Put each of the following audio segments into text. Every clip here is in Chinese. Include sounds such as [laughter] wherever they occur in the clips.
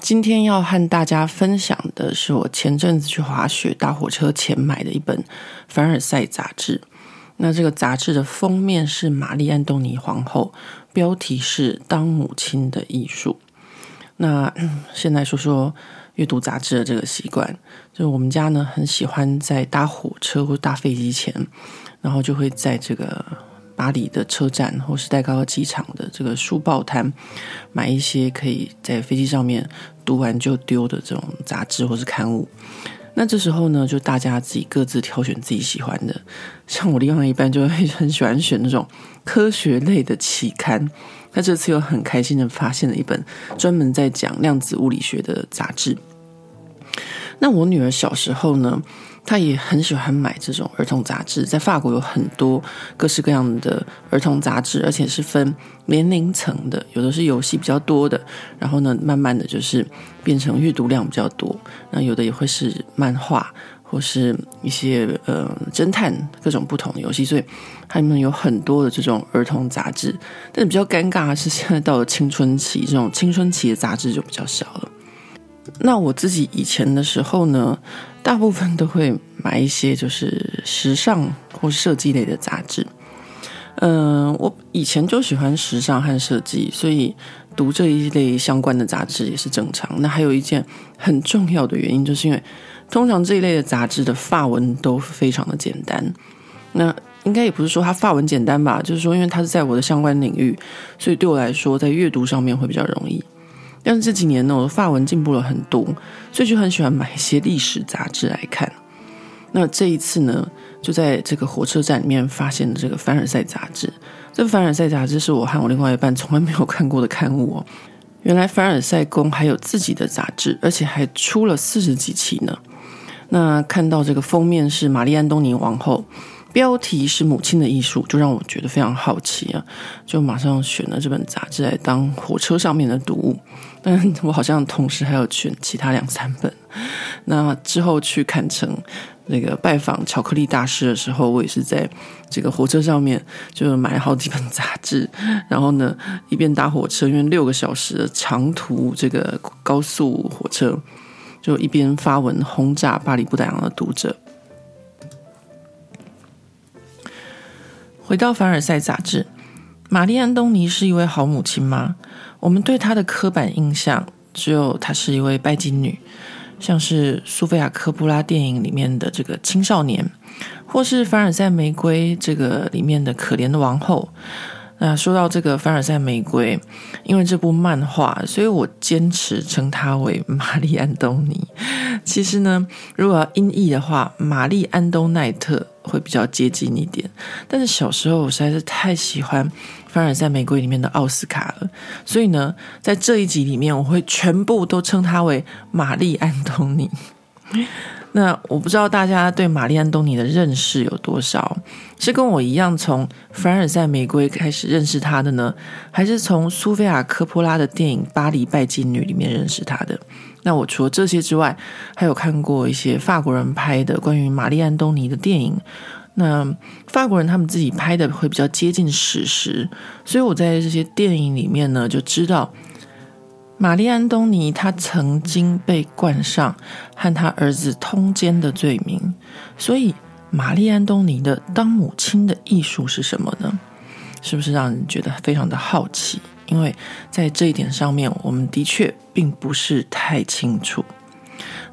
今天要和大家分享的是我前阵子去滑雪搭火车前买的一本凡尔赛杂志。那这个杂志的封面是玛丽·安东尼皇后，标题是《当母亲的艺术》。那现在说说阅读杂志的这个习惯，就是我们家呢很喜欢在搭火车或搭飞机前，然后就会在这个。巴黎的车站或是戴高乐机场的这个书报摊，买一些可以在飞机上面读完就丢的这种杂志或是刊物。那这时候呢，就大家自己各自挑选自己喜欢的。像我另外一半就会很喜欢选那种科学类的期刊。那这次又很开心的发现了一本专门在讲量子物理学的杂志。那我女儿小时候呢，他也很喜欢买这种儿童杂志，在法国有很多各式各样的儿童杂志，而且是分年龄层的，有的是游戏比较多的，然后呢，慢慢的就是变成阅读量比较多，那有的也会是漫画或是一些呃侦探各种不同的游戏，所以他们有很多的这种儿童杂志，但比较尴尬的是，现在到了青春期，这种青春期的杂志就比较少了。那我自己以前的时候呢，大部分都会买一些就是时尚或设计类的杂志。嗯、我以前就喜欢时尚和设计，所以读这一类相关的杂志也是正常。那还有一件很重要的原因，就是因为通常这一类的杂志的发文都非常的简单。那应该也不是说它发文简单吧，就是说因为它是在我的相关领域，所以对我来说在阅读上面会比较容易。但是这几年呢，我的法文进步了很多，所以就很喜欢买一些历史杂志来看。那这一次呢，就在这个火车站里面发现了这个凡尔赛杂志。这凡尔赛杂志是我和我另外一半从来没有看过的刊物哦。原来凡尔赛宫还有自己的杂志，而且还出了四十几期呢。那看到这个封面是玛丽安东尼王后。标题是母亲的艺术，就让我觉得非常好奇啊，就马上选了这本杂志来当火车上面的读物。但我好像同时还有选其他两三本。那之后去坎城那个拜访巧克力大师的时候，我也是在这个火车上面就买了好几本杂志，然后呢一边搭火车，因为六个小时的长途这个高速火车，就一边发文轰炸巴黎不打烊的读者。回到凡尔赛杂志，玛丽安东尼是一位好母亲吗？我们对她的刻板印象只有她是一位拜金女，像是苏菲亚科布拉电影里面的这个青少年，或是凡尔赛玫瑰这个里面的可怜的王后。那说到这个凡尔赛玫瑰，因为这部漫画，所以我坚持称它为玛丽安东尼。其实呢，如果要音译的话，玛丽安东奈特会比较接近一点。但是小时候我实在是太喜欢凡尔赛玫瑰里面的奥斯卡了，所以呢，在这一集里面，我会全部都称它为玛丽安东尼。那我不知道大家对玛丽安东尼的认识有多少？是跟我一样从凡尔赛玫瑰开始认识她的呢，还是从苏菲亚科波拉的电影《巴黎拜金女》里面认识她的？那我除了这些之外，还有看过一些法国人拍的关于玛丽安东尼的电影。那法国人他们自己拍的会比较接近史实，所以我在这些电影里面呢，就知道。玛丽安东尼，她曾经被冠上和她儿子通奸的罪名，所以玛丽安东尼的当母亲的艺术是什么呢？是不是让人觉得非常的好奇？因为在这一点上面，我们的确并不是太清楚。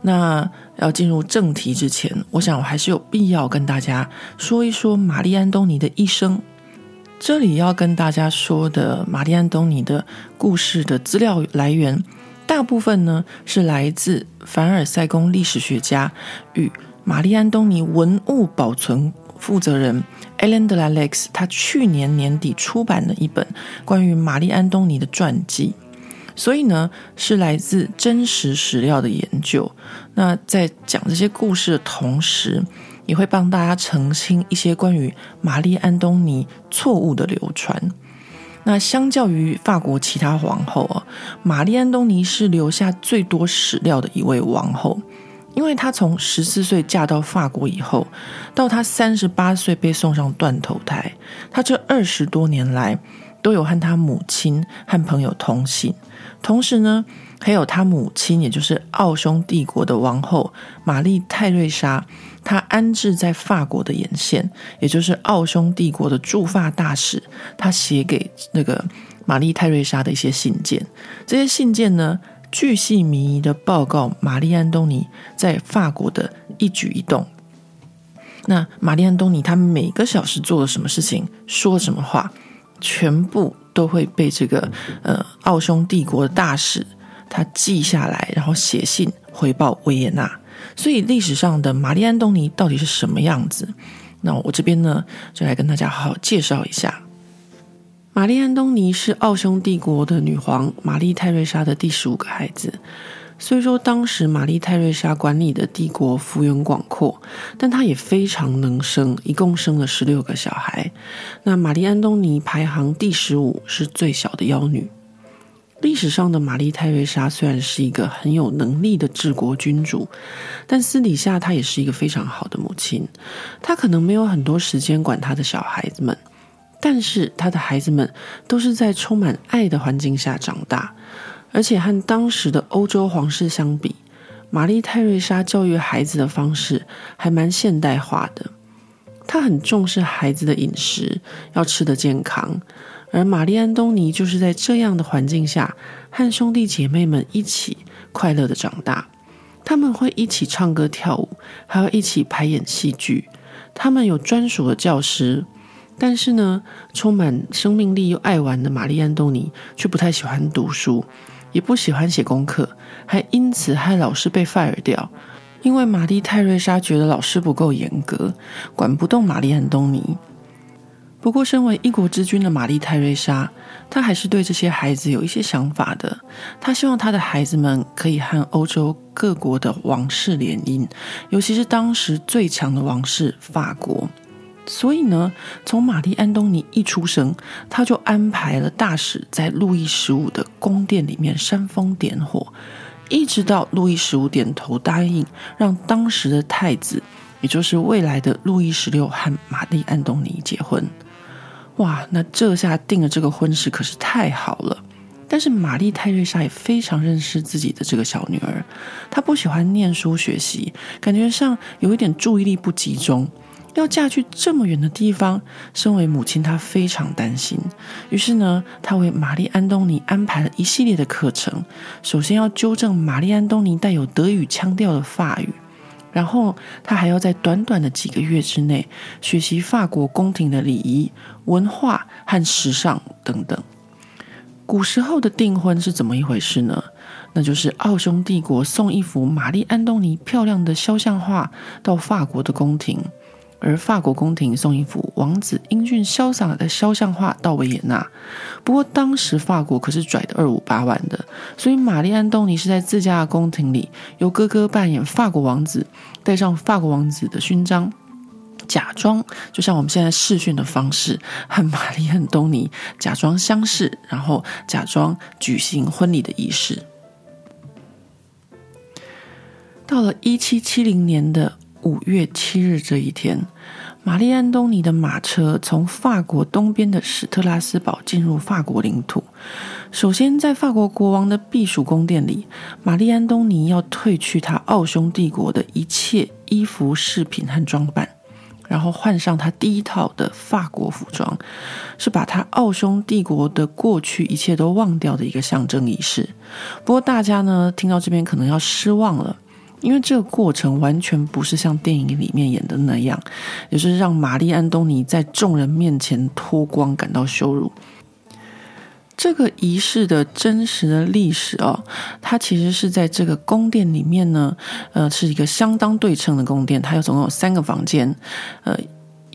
那要进入正题之前，我想我还是有必要跟大家说一说玛丽安东尼的一生。这里要跟大家说的玛丽安东尼的故事的资料来源，大部分呢是来自凡尔赛宫历史学家与玛丽安东尼文物保存负责人 Ellen de la Lex 他去年年底出版的一本关于玛丽安东尼的传记，所以呢是来自真实史料的研究。那在讲这些故事的同时，也会帮大家澄清一些关于玛丽安东尼错误的流传。那相较于法国其他皇后啊，玛丽安东尼是留下最多史料的一位王后。因为她从十四岁嫁到法国以后，到她三十八岁被送上断头台，她这二十多年来都有和她母亲和朋友通信，同时呢，还有他母亲，也就是奥匈帝国的王后玛丽泰瑞莎，她安置在法国的眼线，也就是奥匈帝国的驻法大使，她写给那个玛丽泰瑞莎的一些信件，这些信件呢，巨细靡遗的报告玛丽安东尼在法国的一举一动。那玛丽安东尼他每个小时做了什么事情，说什么话，全部都会被这个呃奥匈帝国的大使他记下来，然后写信回报维也纳。所以历史上的玛丽安东尼到底是什么样子？那我这边呢，就来跟大家好好介绍一下。玛丽安东尼是奥匈帝国的女皇玛丽泰瑞莎的第十五个孩子。虽说当时玛丽泰瑞莎管理的帝国幅员广阔，但她也非常能生，一共生了十六个小孩。那玛丽安东尼排行第十五，是最小的幺女。历史上的玛丽泰瑞莎虽然是一个很有能力的治国君主，但私底下她也是一个非常好的母亲。她可能没有很多时间管她的小孩子们。但是他的孩子们都是在充满爱的环境下长大，而且和当时的欧洲皇室相比，玛丽泰瑞莎教育孩子的方式还蛮现代化的。她很重视孩子的饮食，要吃得健康。而玛丽安东尼就是在这样的环境下，和兄弟姐妹们一起快乐的长大。他们会一起唱歌跳舞，还要一起排演戏剧。他们有专属的教师。但是呢，充满生命力又爱玩的玛丽安东尼却不太喜欢读书，也不喜欢写功课，还因此害老师被 fire 掉。因为玛丽泰瑞莎觉得老师不够严格，管不动玛丽安东尼。不过，身为一国之君的玛丽泰瑞莎，她还是对这些孩子有一些想法的。她希望她的孩子们可以和欧洲各国的王室联姻，尤其是当时最强的王室法国。所以呢，从玛丽安东尼一出生，他就安排了大使在路易十五的宫殿里面煽风点火，一直到路易十五点头答应，让当时的太子，也就是未来的路易十六和玛丽安东尼结婚。哇，那这下定了这个婚事可是太好了。但是玛丽泰瑞莎也非常认识自己的这个小女儿，她不喜欢念书学习，感觉上有一点注意力不集中。要嫁去这么远的地方，身为母亲，她非常担心。于是呢，她为玛丽安东尼安排了一系列的课程。首先要纠正玛丽安东尼带有德语腔调的法语，然后他还要在短短的几个月之内学习法国宫廷的礼仪、文化和时尚等等。古时候的订婚是怎么一回事呢？那就是奥匈帝国送一幅玛丽安东尼漂亮的肖像画到法国的宫廷。而法国宫廷送一幅王子英俊潇洒的肖像画到维也纳，不过当时法国可是拽得二五八万的，所以玛丽安东尼是在自家的宫廷里，由哥哥扮演法国王子，戴上法国王子的勋章，假装就像我们现在试训的方式和玛丽安东尼假装相识，然后假装举行婚礼的仪式。到了一七七零年的。五月七日这一天，玛丽安东尼的马车从法国东边的史特拉斯堡进入法国领土。首先，在法国国王的避暑宫殿里，玛丽安东尼要褪去他奥匈帝国的一切衣服、饰品和装扮，然后换上他第一套的法国服装，是把他奥匈帝国的过去一切都忘掉的一个象征仪式。不过，大家呢听到这边可能要失望了。因为这个过程完全不是像电影里面演的那样，也是让玛丽安东尼在众人面前脱光，感到羞辱。这个仪式的真实的历史哦，它其实是在这个宫殿里面呢，呃，是一个相当对称的宫殿，它有总共有三个房间，呃。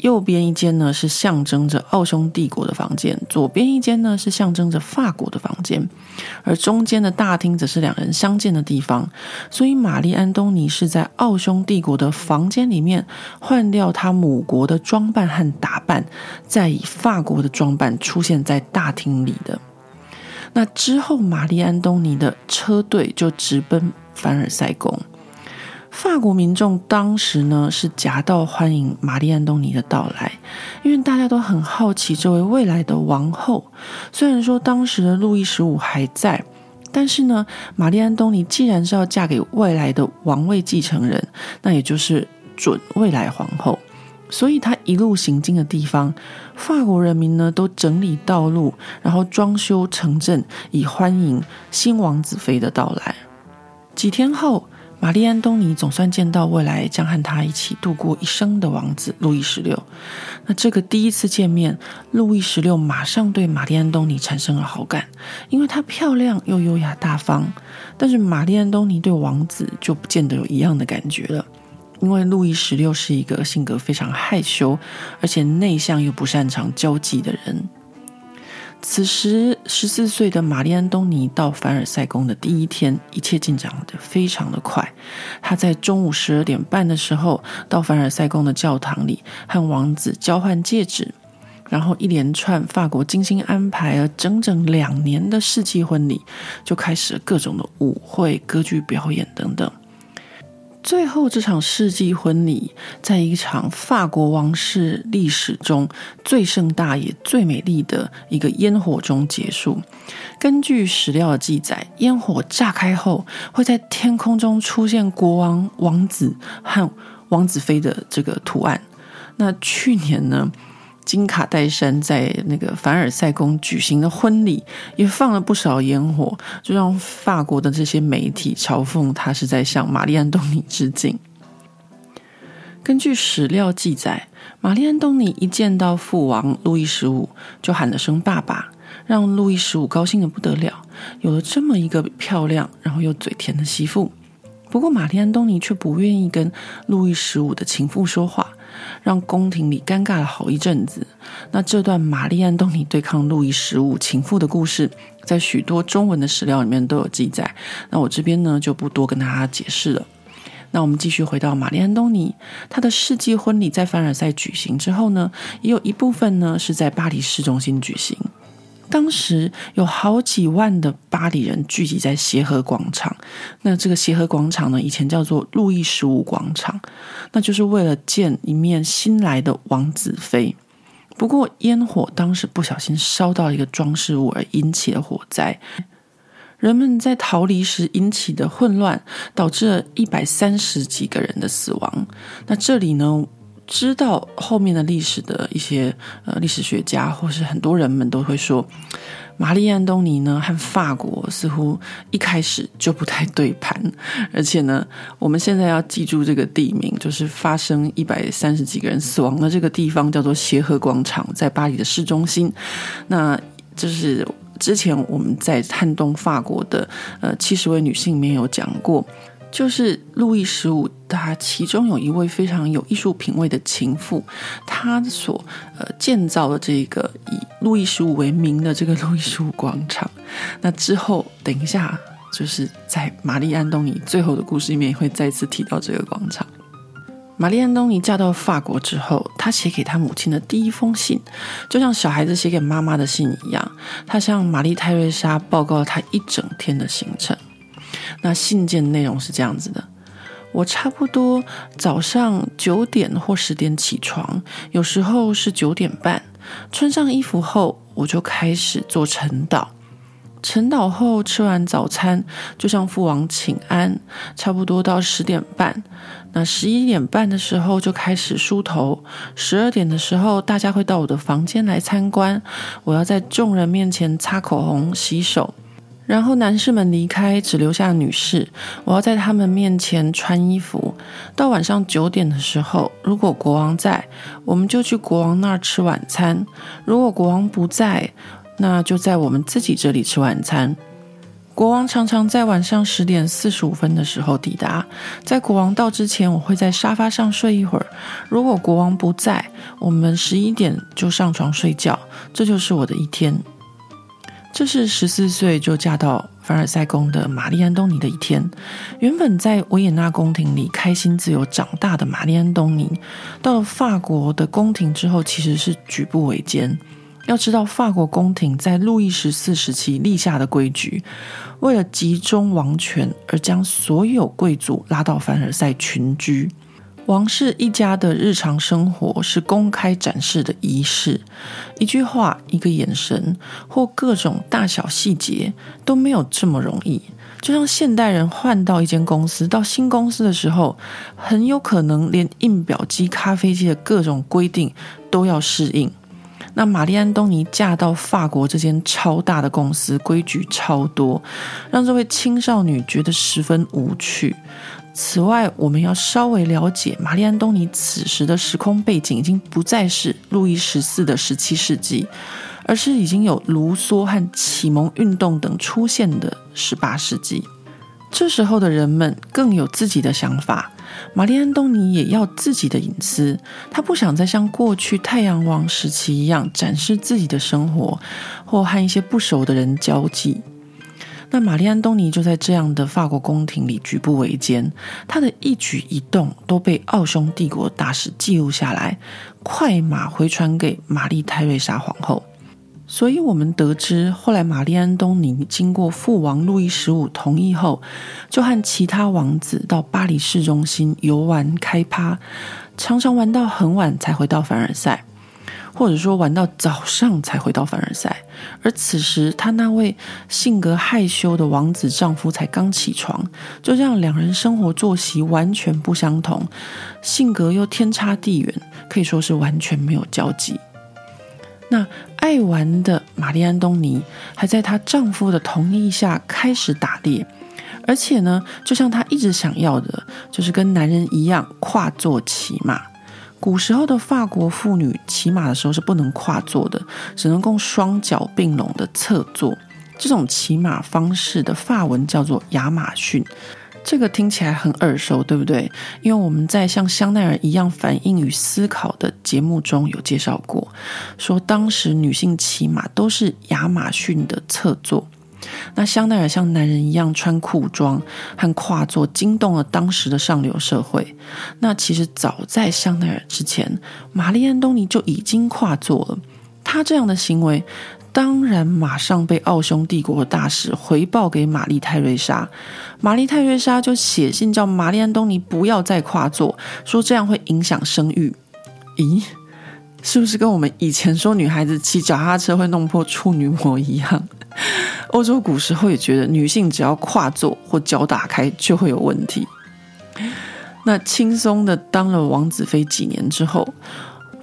右边一间呢是象征着奥匈帝国的房间，左边一间呢是象征着法国的房间，而中间的大厅则是两人相见的地方。所以，玛丽·安东尼是在奥匈帝国的房间里面换掉他母国的装扮和打扮，再以法国的装扮出现在大厅里的。那之后，玛丽·安东尼的车队就直奔凡尔赛宫。法国民众当时呢是夹道欢迎玛丽·安东尼的到来，因为大家都很好奇这位未来的王后。虽然说当时的路易十五还在，但是呢，玛丽·安东尼既然是要嫁给未来的王位继承人，那也就是准未来皇后，所以她一路行经的地方，法国人民呢都整理道路，然后装修城镇，以欢迎新王子妃的到来。几天后。玛丽·安东尼总算见到未来将和他一起度过一生的王子路易十六。那这个第一次见面，路易十六马上对玛丽·安东尼产生了好感，因为她漂亮又优雅大方。但是玛丽·安东尼对王子就不见得有一样的感觉了，因为路易十六是一个性格非常害羞，而且内向又不擅长交际的人。此时，十四岁的玛丽安东尼到凡尔赛宫的第一天，一切进展得非常的快。她在中午十二点半的时候到凡尔赛宫的教堂里和王子交换戒指，然后一连串法国精心安排了整整两年的世纪婚礼就开始了各种的舞会、歌剧表演等等。最后，这场世纪婚礼在一场法国王室历史中最盛大也最美丽的一个烟火中结束。根据史料的记载，烟火炸开后，会在天空中出现国王、王子和王子妃的这个图案。那去年呢，金卡戴珊在那个凡尔赛宫举行的婚礼，也放了不少烟火，就让法国的这些媒体嘲讽他是在向玛丽·安东尼致敬。根据史料记载，玛丽·安东尼一见到父王路易十五，就喊了声“爸爸”，让路易十五高兴的不得了，有了这么一个漂亮，然后又嘴甜的媳妇。不过，玛丽·安东尼却不愿意跟路易十五的情妇说话。让宫廷里尴尬了好一阵子。那这段玛丽·安东尼对抗路易十五情妇的故事，在许多中文的史料里面都有记载。那我这边呢就不多跟大家解释了。那我们继续回到玛丽·安东尼，她的世纪婚礼在凡尔赛举行之后呢，也有一部分呢是在巴黎市中心举行。当时有好几万的巴黎人聚集在协和广场，那这个协和广场呢，以前叫做路易十五广场，那就是为了见一面新来的王子妃。不过烟火当时不小心烧到一个装饰物而引起了火灾，人们在逃离时引起的混乱，导致了一百三十几个人的死亡。那这里呢，知道后面的历史的一些呃历史学家或是很多人们都会说，玛丽·安东尼呢和法国似乎一开始就不太对盘，而且呢，我们现在要记住这个地名，就是发生一百三十几个人死亡的这个地方叫做协和广场，在巴黎的市中心。那就是之前我们在撼动法国的呃七十位女性里面有讲过。就是路易十五，他其中有一位非常有艺术品味的情妇，他所呃建造的这个以路易十五为名的这个路易十五广场。那之后，等一下就是在玛丽安东尼最后的故事里面会再次提到这个广场。玛丽安东尼嫁到法国之后，她写给她母亲的第一封信，就像小孩子写给妈妈的信一样，她向玛丽泰瑞莎报告了她一整天的行程。那信件内容是这样子的：我差不多早上九点或十点起床，有时候是九点半。穿上衣服后，我就开始做晨祷。晨祷后吃完早餐，就向父王请安，差不多到十点半。那十一点半的时候就开始梳头。十二点的时候，大家会到我的房间来参观。我要在众人面前擦口红、洗手。然后男士们离开，只留下女士。我要在他们面前穿衣服。到晚上九点的时候，如果国王在，我们就去国王那儿吃晚餐；如果国王不在，那就在我们自己这里吃晚餐。国王常常在晚上十点四十五分的时候抵达。在国王到之前，我会在沙发上睡一会儿。如果国王不在，我们十一点就上床睡觉。这就是我的一天。这是十四岁就嫁到凡尔赛宫的玛丽安东尼的一天。原本在维也纳宫廷里开心自由长大的玛丽安东尼，到了法国的宫廷之后，其实是举步维艰。要知道，法国宫廷在路易十四时期立下的规矩，为了集中王权而将所有贵族拉到凡尔赛群居。王室一家的日常生活是公开展示的仪式，一句话、一个眼神或各种大小细节都没有这么容易。就像现代人换到一间公司，到新公司的时候，很有可能连印表机、咖啡机的各种规定都要适应。那玛丽安东尼嫁到法国这间超大的公司，规矩超多，让这位青少女觉得十分无趣。此外，我们要稍微了解玛丽安东尼此时的时空背景，已经不再是路易十四的十七世纪，而是已经有卢梭和启蒙运动等出现的十八世纪。这时候的人们更有自己的想法。玛丽安东尼也要自己的隐私，她不想再像过去太阳王时期一样展示自己的生活，或和一些不熟的人交际。那玛丽安东尼就在这样的法国宫廷里举步维艰，她的一举一动都被奥匈帝国大使记录下来，快马回传给玛丽泰瑞莎皇后。所以，我们得知，后来玛丽安东尼经过父王路易十五同意后，就和其他王子到巴黎市中心游玩开趴，常常玩到很晚才回到凡尔赛，或者说玩到早上才回到凡尔赛。而此时，他那位性格害羞的王子丈夫才刚起床，就这样，两人生活作息完全不相同，性格又天差地远，可以说是完全没有交集。那爱玩的玛丽安东尼还在她丈夫的同意下开始打猎，而且呢，就像她一直想要的，就是跟男人一样跨坐骑马。古时候的法国妇女骑马的时候是不能跨坐的，只能够双脚并拢的侧坐。这种骑马方式的法文叫做亚马逊。这个听起来很耳熟，对不对？因为我们在像香奈儿一样反应与思考的节目中有介绍过，说当时女性骑马都是亚马逊的侧坐。那香奈儿像男人一样穿裤装和跨坐，惊动了当时的上流社会。那其实早在香奈儿之前，玛丽安东尼就已经跨坐了。她这样的行为。当然，马上被奥匈帝国的大使回报给玛丽泰瑞莎。玛丽泰瑞莎就写信叫玛丽安东尼不要再跨坐，说这样会影响声誉。咦，是不是跟我们以前说女孩子骑脚踏车会弄破处女膜一样？[laughs] 欧洲古时候也觉得女性只要跨坐或脚打开就会有问题。那轻松的当了王子妃几年之后，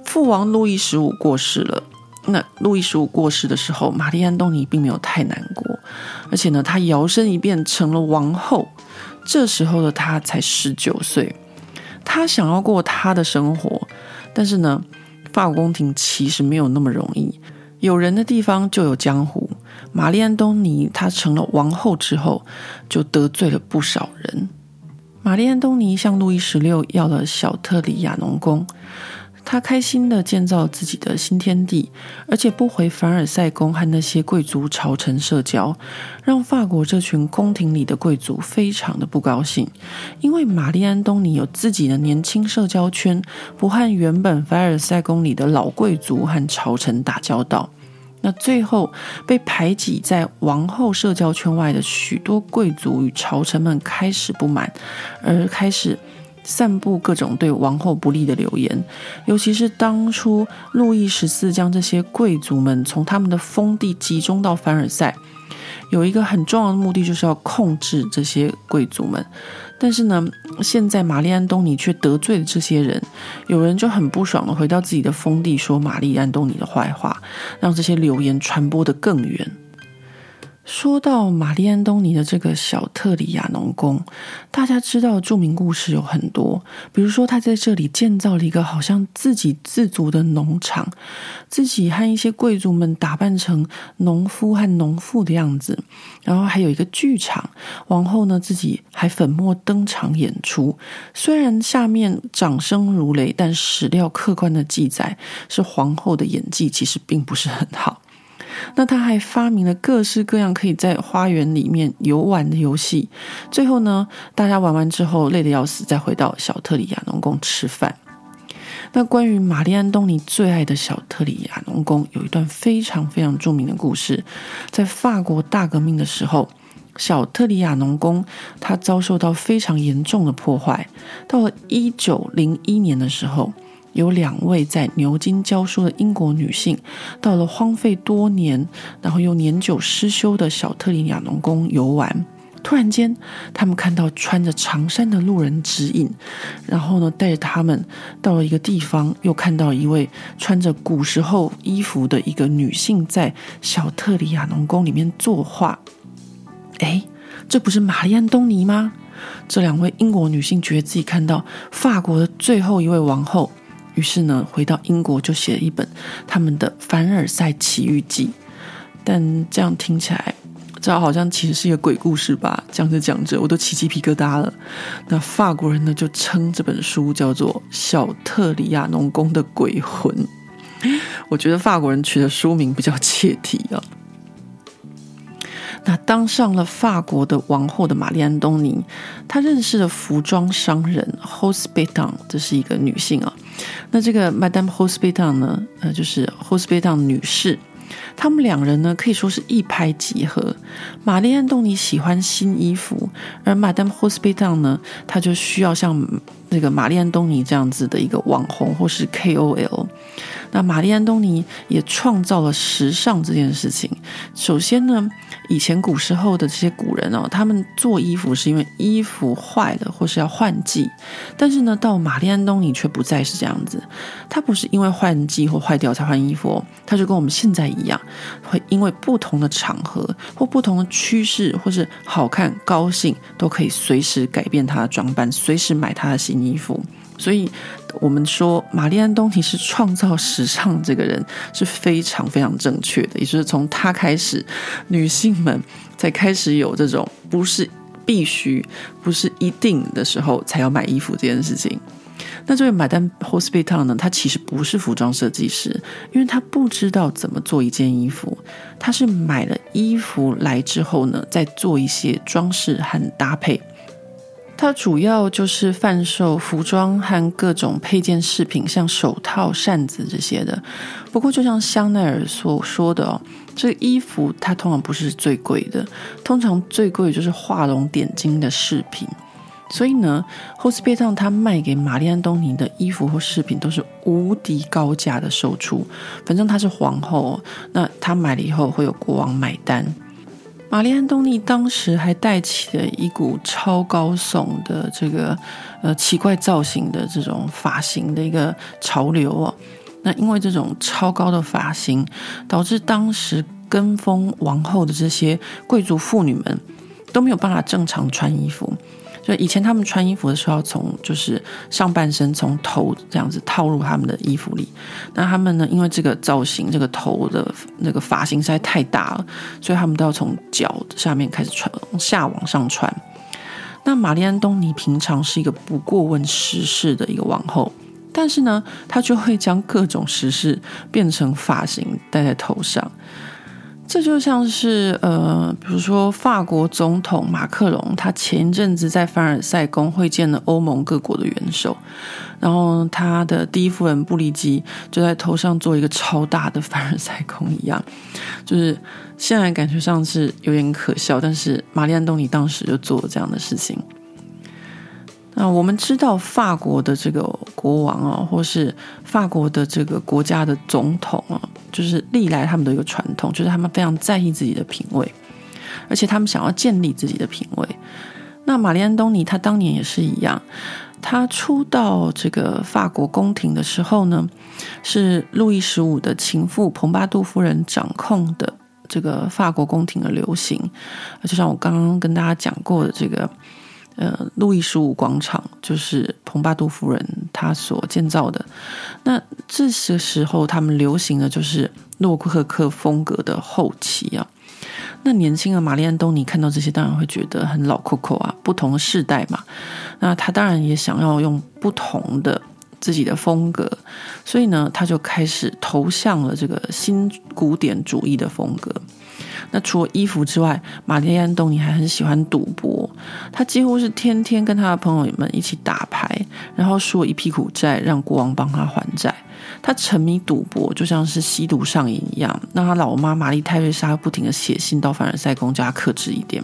父王路易十五过世了。那路易十五过世的时候，玛丽安东尼并没有太难过，而且呢，她摇身一变成了王后。这时候的她才十九岁，她想要过她的生活，但是呢，法国宫廷其实没有那么容易，有人的地方就有江湖。玛丽安东尼她成了王后之后，就得罪了不少人。玛丽安东尼向路易十六要了小特里亚农宫。她开心地建造自己的新天地，而且不回凡尔赛宫和那些贵族朝臣社交，让法国这群宫廷里的贵族非常的不高兴。因为玛丽安东尼有自己的年轻社交圈，不和原本凡尔赛宫里的老贵族和朝臣打交道。那最后被排挤在王后社交圈外的许多贵族与朝臣们开始不满，而开始。散布各种对王后不利的流言，尤其是当初路易十四将这些贵族们从他们的封地集中到凡尔赛，有一个很重要的目的，就是要控制这些贵族们。但是呢，现在玛丽安东尼却得罪了这些人，有人就很不爽的回到自己的封地说玛丽安东尼的坏话，让这些流言传播的更远。说到玛丽·安东尼的这个小特里亚农宫，大家知道著名故事有很多，比如说他在这里建造了一个好像自给自足的农场，自己和一些贵族们打扮成农夫和农妇的样子，然后还有一个剧场，王后呢自己还粉墨登场演出。虽然下面掌声如雷，但史料客观的记载是皇后的演技其实并不是很好。那他还发明了各式各样可以在花园里面游玩的游戏。最后呢，大家玩完之后累得要死，再回到小特里亚农宫吃饭。那关于玛丽安东尼最爱的小特里亚农宫，有一段非常非常著名的故事。在法国大革命的时候，小特里亚农宫它遭受到非常严重的破坏。到了一九零一年的时候。有两位在牛津教书的英国女性，到了荒废多年，然后又年久失修的小特里亚农宫游玩。突然间，他们看到穿着长衫的路人指引，然后呢，带着他们到了一个地方，又看到一位穿着古时候衣服的一个女性在小特里亚农宫里面作画。哎，这不是玛丽安东尼吗？这两位英国女性觉得自己看到法国的最后一位王后。于是呢，回到英国就写了一本他们的《凡尔赛奇遇记》，但这样听起来，这好像其实是一个鬼故事吧？讲着讲着，我都起鸡皮疙瘩了。那法国人呢，就称这本书叫做《小特里亚农宫的鬼魂》。我觉得法国人取的书名比较切题啊。那当上了法国的王后的玛丽安东尼，她认识了服装商人 Hausse-Béthune，这是一个女性啊。那这个 Madame Horspethon 呢，呃，就是 Horspethon 女士，他们两人呢可以说是一拍即合。玛丽安东尼喜欢新衣服，而 Madame Horspethon 呢，她就需要像那个玛丽安东尼这样子的一个网红或是 KOL。那玛丽安东尼也创造了时尚这件事情。首先呢，以前古时候的这些古人哦，他们做衣服是因为衣服坏了或是要换季，但是呢，到玛丽安东尼却不再是这样子。他不是因为换季或坏掉才换衣服哦，他就跟我们现在一样，会因为不同的场合或不同的趋势，或是好看、高兴，都可以随时改变他的装扮，随时买他的新衣服。所以，我们说玛丽安东尼是创造时尚这个人是非常非常正确的，也就是从她开始，女性们才开始有这种不是必须、不是一定的时候才要买衣服这件事情。那这位买单 Hausse-Béthune 呢，他其实不是服装设计师，因为他不知道怎么做一件衣服，他是买了衣服来之后呢，再做一些装饰和搭配。它主要就是贩售服装和各种配件饰品，像手套、扇子这些的。不过，就像香奈儿所说的哦，这个衣服它通常不是最贵的，通常最贵的就是画龙点睛的饰品。所以呢，Hausse-Béthune 他卖给玛丽安东尼的衣服或饰品都是无敌高价的售出。反正她是皇后，那她买了以后会有国王买单。玛丽安东尼当时还带起了一股超高耸的这个呃奇怪造型的这种发型的一个潮流哦。那因为这种超高的发型，导致当时跟风王后的这些贵族妇女们都没有办法正常穿衣服。就以前他们穿衣服的时候，从就是上半身从头这样子套入他们的衣服里。那他们呢，因为这个造型，这个头的那个发型实在太大了，所以他们都要从脚下面开始穿，往下往上穿。那玛丽安东尼平常是一个不过问时事的一个王后，但是呢，她就会将各种时事变成发型戴在头上。这就像是呃，比如说法国总统马克龙，他前一阵子在凡尔赛宫会见了欧盟各国的元首，然后他的第一夫人布里吉就在头上做一个超大的凡尔赛宫一样，[laughs] 就是现在感觉上是有点可笑，但是玛丽安东尼当时就做了这样的事情。那我们知道法国的这个国王啊，或是法国的这个国家的总统啊，就是历来他们的一个传统，就是他们非常在意自己的品味，而且他们想要建立自己的品味。那玛丽安东尼她当年也是一样，她初到这个法国宫廷的时候呢，是路易十五的情妇蓬巴杜夫人掌控的这个法国宫廷的流行，就像我刚刚跟大家讲过的这个。呃，路易十五广场就是蓬巴杜夫人她所建造的。那这些时候，他们流行的就是洛可可风格的后期啊。那年轻的玛丽安东尼看到这些，当然会觉得很老扣扣啊，不同的世代嘛。那他当然也想要用不同的自己的风格，所以呢，他就开始投向了这个新古典主义的风格。那除了衣服之外，玛丽安东尼还很喜欢赌博。他几乎是天天跟他的朋友们一起打牌，然后输一屁股债，让国王帮他还债。他沉迷赌博，就像是吸毒上瘾一样。那他老妈玛丽泰瑞莎不停地写信到凡尔赛宫，叫他克制一点。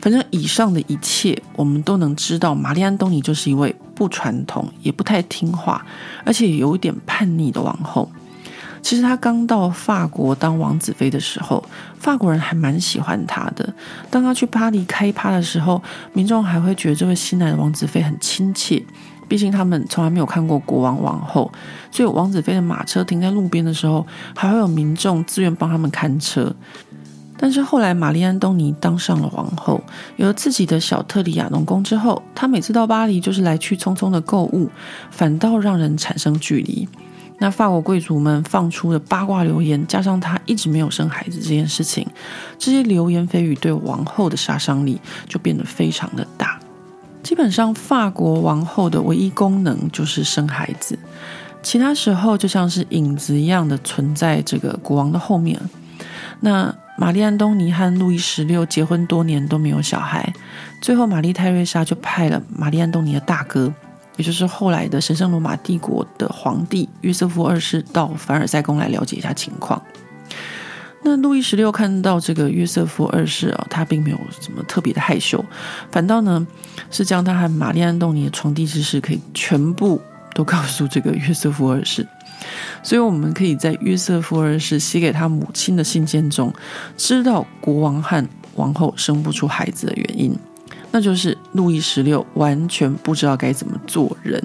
反正以上的一切，我们都能知道，玛丽安东尼就是一位不传统、也不太听话，而且有一点叛逆的王后。其实他刚到法国当王子妃的时候，法国人还蛮喜欢他的。当他去巴黎开趴的时候，民众还会觉得这位新来的王子妃很亲切。毕竟他们从来没有看过国王王后，所以王子妃的马车停在路边的时候，还会有民众自愿帮他们看车。但是后来玛丽安东尼当上了王后，有了自己的小特里亚农宫之后，她每次到巴黎就是来去匆匆的购物，反倒让人产生距离。那法国贵族们放出的八卦流言，加上她一直没有生孩子这件事情，这些流言蜚语对王后的杀伤力就变得非常的大。基本上，法国王后的唯一功能就是生孩子，其他时候就像是影子一样的存在这个国王的后面。那玛丽安东尼和路易十六结婚多年都没有小孩，最后玛丽泰瑞莎就派了玛丽安东尼的大哥。也就是后来的神圣罗马帝国的皇帝约瑟夫二世到凡尔赛宫来了解一下情况。那路易十六看到这个约瑟夫二世啊，他并没有什么特别的害羞，反倒呢是将他和玛丽安东尼的床笫之事可以全部都告诉这个约瑟夫二世。所以我们可以在约瑟夫二世写给他母亲的信件中，知道国王和王后生不出孩子的原因。那就是路易十六完全不知道该怎么做人，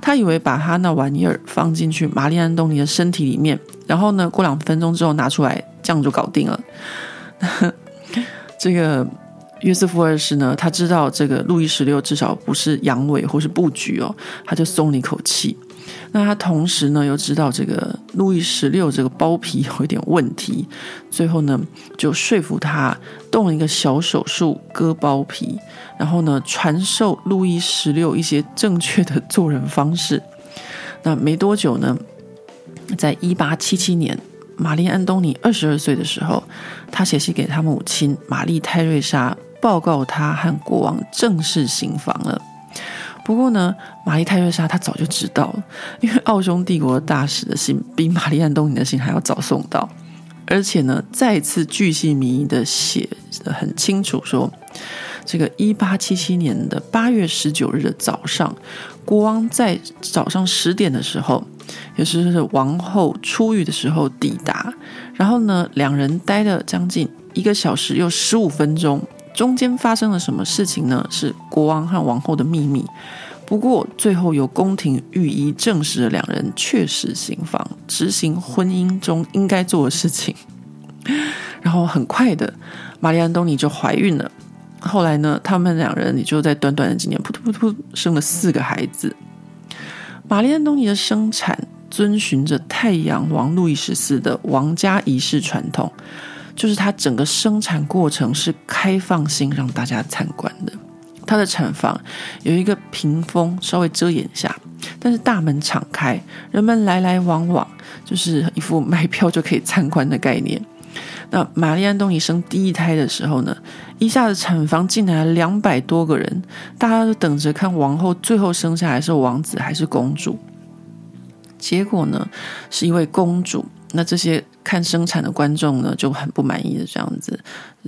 他以为把他那玩意儿放进去玛丽安东尼的身体里面，然后呢，过两分钟之后拿出来，这样就搞定了。[laughs] 这个约瑟夫二世呢，他知道这个路易十六至少不是阳痿或是布局哦，他就松了一口气。那他同时呢，又知道这个路易十六这个包皮有一点问题，最后呢，就说服他动了一个小手术割包皮，然后呢，传授路易十六一些正确的做人方式。那没多久呢，在一八七七年，玛丽安东尼二十二岁的时候，他写信给他母亲玛丽泰瑞莎，报告他和国王正式行房了。不过呢，玛丽泰瑞莎她早就知道了，因为奥匈帝国大使的信比玛丽安东尼的信还要早送到，而且呢，再次巨细靡遗的写的很清楚说，这个一八七七年的八月十九日的早上，国王在早上十点的时候，也是王后出狱的时候抵达，然后呢，两人待了将近一个小时又十五分钟。中间发生了什么事情呢？是国王和王后的秘密。不过最后由宫廷御医证实了两人确实行房，执行婚姻中应该做的事情。[laughs] 然后很快的，玛丽安东尼就怀孕了。后来呢，他们两人也就在短短的几年，噗突噗突生了四个孩子。玛丽安东尼的生产遵循着太阳王路易十四的王家仪式传统。就是它整个生产过程是开放性让大家参观的，它的产房有一个屏风稍微遮掩下，但是大门敞开，人们来来往往，就是一副买票就可以参观的概念。那玛丽安东尼生第一胎的时候呢，一下子产房进来了两百多个人，大家都等着看王后最后生下来是王子还是公主。结果呢，是一位公主。那这些看生产的观众呢，就很不满意的这样子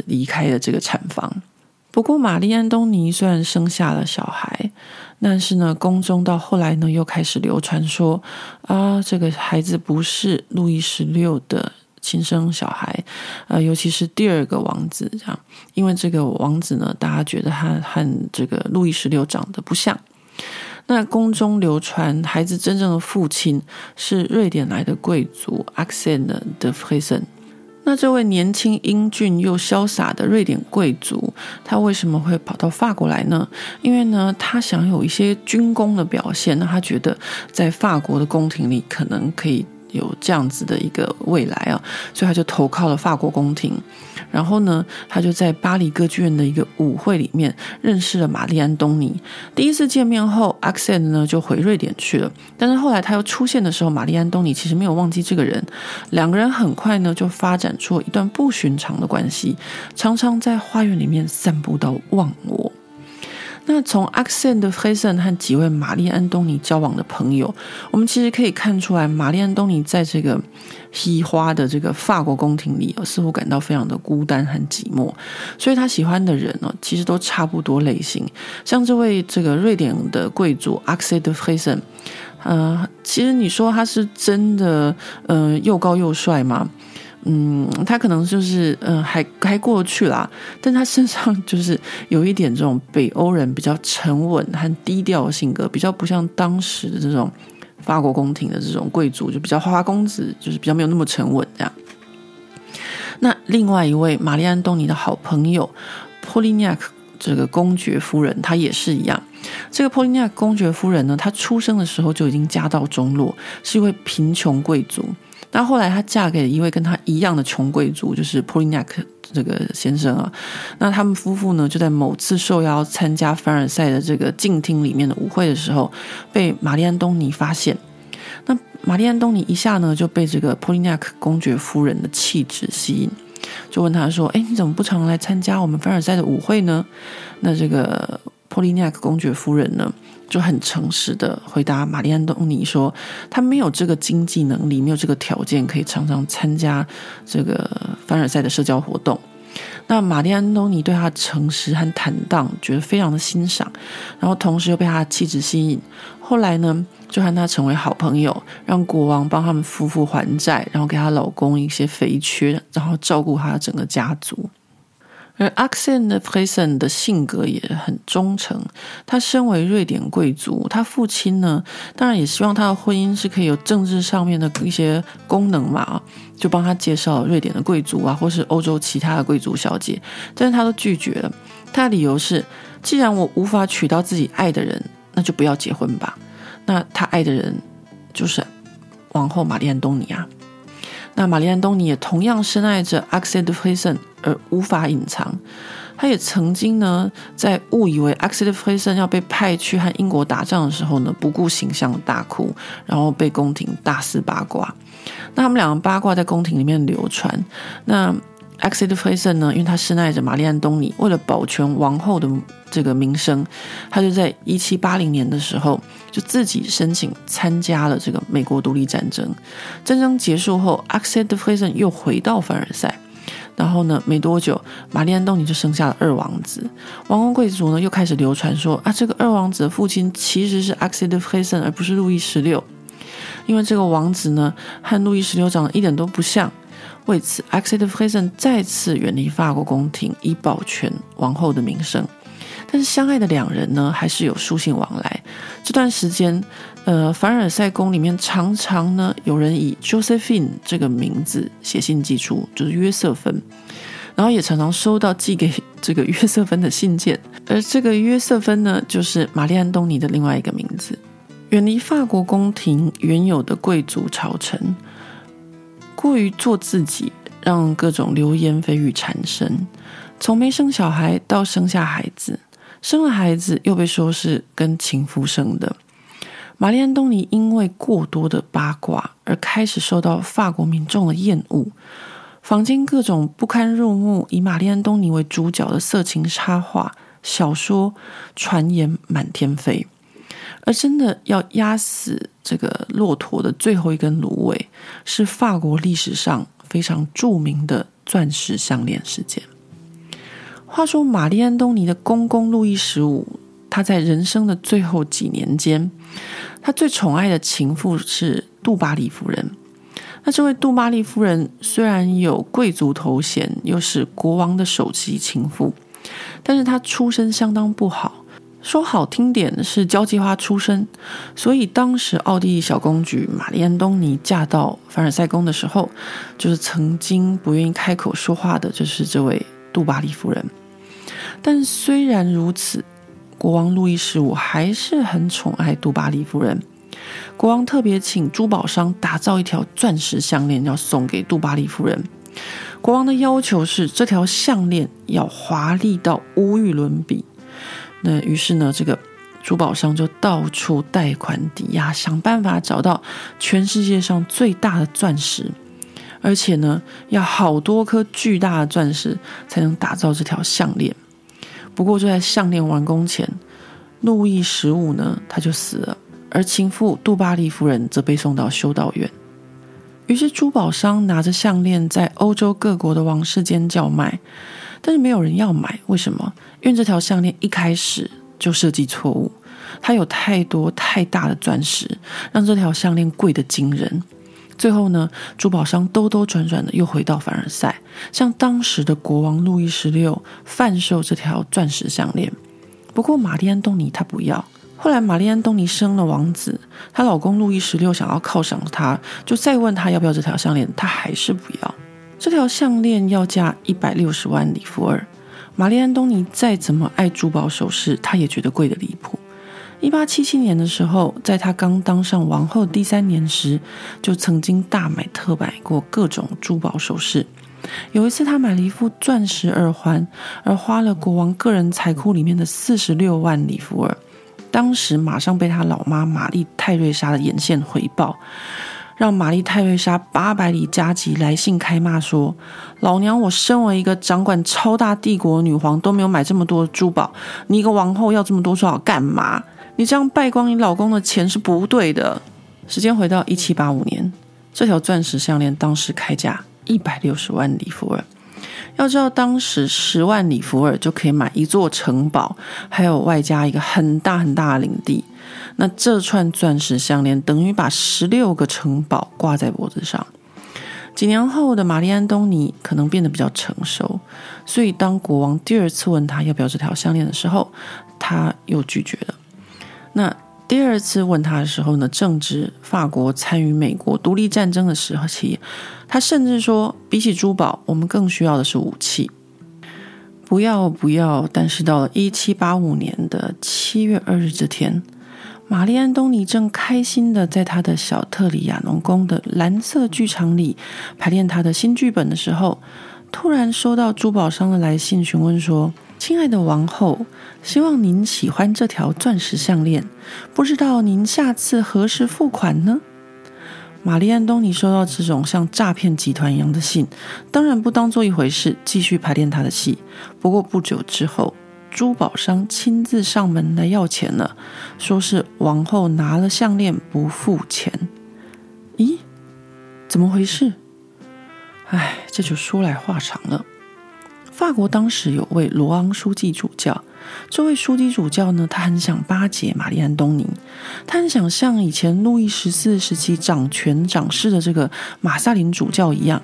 离开了这个产房。不过，玛丽安东尼虽然生下了小孩，但是呢，宫中到后来呢，又开始流传说啊，这个孩子不是路易十六的亲生小孩，呃，尤其是第二个王子这样，因为这个王子呢，大家觉得他和这个路易十六长得不像。那宫中流传，孩子真正的父亲是瑞典来的贵族 Axel de Fresen。那这位年轻英俊又潇洒的瑞典贵族，他为什么会跑到法国来呢？因为呢，他想有一些军功的表现，那他觉得在法国的宫廷里可能可以。有这样子的一个未来啊，所以他就投靠了法国宫廷。然后呢，他就在巴黎歌剧院的一个舞会里面认识了玛丽·安东尼。第一次见面后，阿克塞呢就回瑞典去了。但是后来他又出现的时候，玛丽·安东尼其实没有忘记这个人。两个人很快呢就发展出一段不寻常的关系，常常在花园里面散步到忘我。那从阿克森的黑森和几位玛丽安东尼交往的朋友，我们其实可以看出来，玛丽安东尼在这个西花的这个法国宫廷里，似乎感到非常的孤单和寂寞。所以他喜欢的人呢，其实都差不多类型。像这位这个瑞典的贵族阿克森的黑森，呃，其实你说他是真的，呃，又高又帅吗？嗯，他可能就是嗯，还还过得去啦，但他身上就是有一点这种北欧人比较沉稳和低调的性格，比较不像当时的这种法国宫廷的这种贵族，就比较花花公子，就是比较没有那么沉稳这样。那另外一位玛丽安东尼的好朋友波利尼亚克这个公爵夫人，她也是一样。这个波利尼亚克公爵夫人呢，她出生的时候就已经家道中落，是一位贫穷贵族。那后来，她嫁给了一位跟她一样的穷贵族，就是波利尼亚克这个先生啊。那他们夫妇呢，就在某次受邀参加凡尔赛的这个镜厅里面的舞会的时候，被玛丽安东尼发现。那玛丽安东尼一下呢，就被这个波利尼亚克公爵夫人的气质吸引，就问他说：“哎，你怎么不常来参加我们凡尔赛的舞会呢？”那这个波利尼亚克公爵夫人呢，就很诚实的回答玛丽安东尼说，他没有这个经济能力，没有这个条件，可以常常参加这个凡尔赛的社交活动。那玛丽安东尼对他诚实和坦荡，觉得非常的欣赏，然后同时又被他的气质吸引。后来呢，就和他成为好朋友，让国王帮他们夫妇还债，然后给她老公一些肥缺，然后照顾她整个家族。而 Axel 的 Friesen 的性格也很忠诚。他身为瑞典贵族，他父亲呢，当然也希望他的婚姻是可以有政治上面的一些功能嘛，就帮他介绍瑞典的贵族啊，或是欧洲其他的贵族小姐，但是他都拒绝了。他的理由是，既然我无法娶到自己爱的人，那就不要结婚吧。那他爱的人就是王后玛丽安东尼啊。那玛丽安东尼也同样深爱着 Axel de Friesen 而无法隐藏。他也曾经呢，在误以为 Axel de Friesen 要被派去和英国打仗的时候呢，不顾形象大哭，然后被宫廷大肆八卦。那他们两个八卦在宫廷里面流传。那 Axel de Faison 呢，因为他深爱着玛丽安东尼，为了保全王后的这个名声，他就在一七八零年的时候，就自己申请参加了这个美国独立战争。战争结束后，Axel de Faison 又回到凡尔赛，然后呢，没多久，玛丽安东尼就生下了二王子。王公贵族呢，又开始流传说啊，这个二王子的父亲其实是 Axel de Faison，而不是路易十六，因为这个王子呢，和路易十六长得一点都不像。为此，Axel de Friesen 再次远离法国宫廷，以保全王后的名声。但是，相爱的两人呢，还是有书信往来。这段时间，呃，凡尔赛宫里面常常呢，有人以 Josephine 这个名字写信寄出，就是约瑟芬。然后也常常收到寄给这个约瑟芬的信件。而这个约瑟芬呢，就是玛丽安东尼的另外一个名字。远离法国宫廷原有的贵族朝臣。过于做自己，让各种流言蜚语缠身。从没生小孩到生下孩子，生了孩子又被说是跟情夫生的。玛丽安东尼因为过多的八卦而开始受到法国民众的厌恶。坊间各种不堪入目、以玛丽安东尼为主角的色情插画、小说、传言满天飞。而真的要压死这个骆驼的最后一根芦苇，是法国历史上非常著名的钻石项链事件。话说，玛丽安东尼的公公路易十五，他在人生的最后几年间，他最宠爱的情妇是杜巴利夫人。那这位杜巴利夫人虽然有贵族头衔，又是国王的首席情妇，但是她出身相当不好。说好听点是交际花出身，所以当时奥地利小公举玛丽安东尼嫁到凡尔赛宫的时候，就是曾经不愿意开口说话的，就是这位杜巴利夫人。但虽然如此，国王路易十五还是很宠爱杜巴利夫人。国王特别请珠宝商打造一条钻石项链，要送给杜巴利夫人。国王的要求是，这条项链要华丽到无与伦比。那于是呢，这个珠宝商就到处贷款抵押，想办法找到全世界上最大的钻石，而且呢，要好多颗巨大的钻石才能打造这条项链。不过就在项链完工前，路易十五呢，他就死了，而情妇杜巴利夫人则被送到修道院。于是珠宝商拿着项链在欧洲各国的王室间叫卖。但是没有人要买，为什么？因为这条项链一开始就设计错误，它有太多太大的钻石，让这条项链贵得惊人。最后呢，珠宝商兜兜转转的又回到凡尔赛，向当时的国王路易十六贩售这条钻石项链。不过玛丽安东尼她不要。后来玛丽安东尼生了王子，她老公路易十六想要犒赏她，就再问她要不要这条项链，她还是不要。这条项链要价一百六十万里弗尔。玛丽安东尼再怎么爱珠宝首饰，她也觉得贵得离谱。一八七七年的时候，在她刚当上王后第三年时，就曾经大买特买过各种珠宝首饰。有一次，她买了一副钻石耳环，而花了国王个人财库里面的四十六万里弗尔。当时马上被她老妈玛丽泰瑞莎的眼线回报。让玛丽泰瑞莎八百里加急来信开骂说：“老娘我身为一个掌管超大帝国的女皇都没有买这么多珠宝，你一个王后要这么多珠宝干嘛？你这样败光你老公的钱是不对的。”时间回到一七八五年，这条钻石项链当时开价一百六十万里弗尔。要知道，当时十万里弗尔就可以买一座城堡，还有外加一个很大很大的领地。那这串钻石项链等于把十六个城堡挂在脖子上。几年后的玛丽安东尼可能变得比较成熟，所以当国王第二次问他要不要这条项链的时候，他又拒绝了。那第二次问他的时候呢，正值法国参与美国独立战争的时期，他甚至说，比起珠宝，我们更需要的是武器。不要不要！但是到了一七八五年的七月二日这天。玛丽安东尼正开心的在他的小特里亚农宫的蓝色剧场里排练他的新剧本的时候，突然收到珠宝商的来信，询问说：“亲爱的王后，希望您喜欢这条钻石项链，不知道您下次何时付款呢？”玛丽安东尼收到这种像诈骗集团一样的信，当然不当做一回事，继续排练他的戏。不过不久之后，珠宝商亲自上门来要钱了，说是王后拿了项链不付钱。咦，怎么回事？哎，这就说来话长了。法国当时有位罗昂枢机主教，这位枢机主教呢，他很想巴结玛丽安东尼，他很想像以前路易十四时期掌权掌势的这个马萨林主教一样。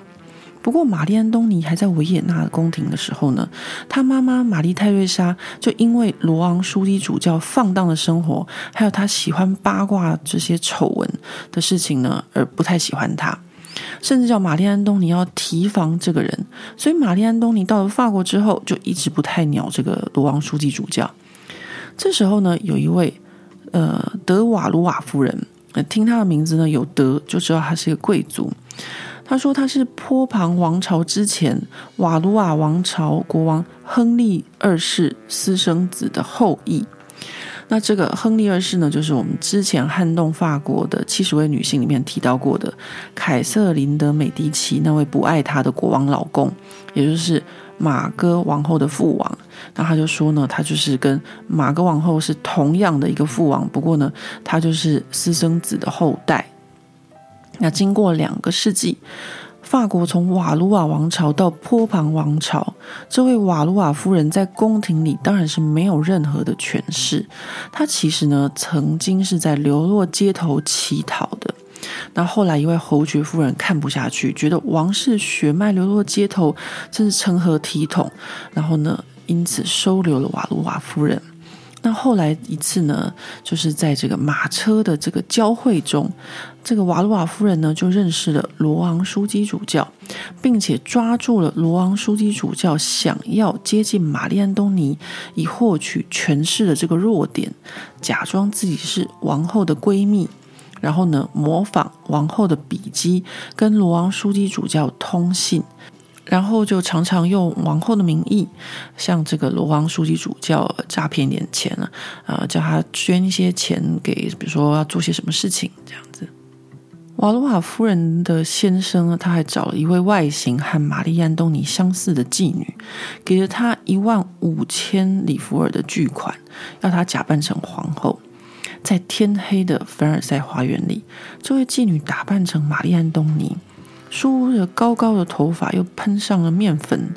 不过，玛丽安东尼还在维也纳宫廷的时候呢，他妈妈玛丽泰瑞莎就因为罗昂枢机主教放荡的生活，还有他喜欢八卦这些丑闻的事情呢，而不太喜欢他，甚至叫玛丽安东尼要提防这个人。所以，玛丽安东尼到了法国之后，就一直不太鸟这个罗昂枢机主教。这时候呢，有一位呃德瓦卢瓦夫人，听他的名字呢有德，就知道他是一个贵族。他说他是波旁王朝之前瓦卢瓦王朝国王亨利二世私生子的后裔。那这个亨利二世呢，就是我们之前撼动法国的七十位女性里面提到过的凯瑟琳德美第奇那位不爱她的国王老公，也就是玛戈王后的父王。那他就说呢，他就是跟玛戈王后是同样的一个父王，不过呢，他就是私生子的后代。那经过两个世纪，法国从瓦卢瓦王朝到波旁王朝，这位瓦卢瓦夫人在宫廷里当然是没有任何的权势。她其实呢，曾经是在流落街头乞讨的。那后来一位侯爵夫人看不下去，觉得王室血脉流落街头真是成何体统，然后呢，因此收留了瓦卢瓦夫人。那后来一次呢，就是在这个马车的这个交汇中，这个瓦鲁瓦夫人呢就认识了罗昂枢机主教，并且抓住了罗昂枢机主教想要接近玛丽安东尼以获取权势的这个弱点，假装自己是王后的闺蜜，然后呢模仿王后的笔迹，跟罗昂枢机主教通信。然后就常常用王后的名义，向这个罗昂枢机主教诈骗点钱啊，呃，叫他捐一些钱给，比如说要做些什么事情这样子。瓦鲁瓦夫人的先生呢，他还找了一位外形和玛丽安东尼相似的妓女，给了他一万五千里弗尔的巨款，要她假扮成皇后，在天黑的凡尔赛花园里，这位妓女打扮成玛丽安东尼。梳着高高的头发，又喷上了面粉，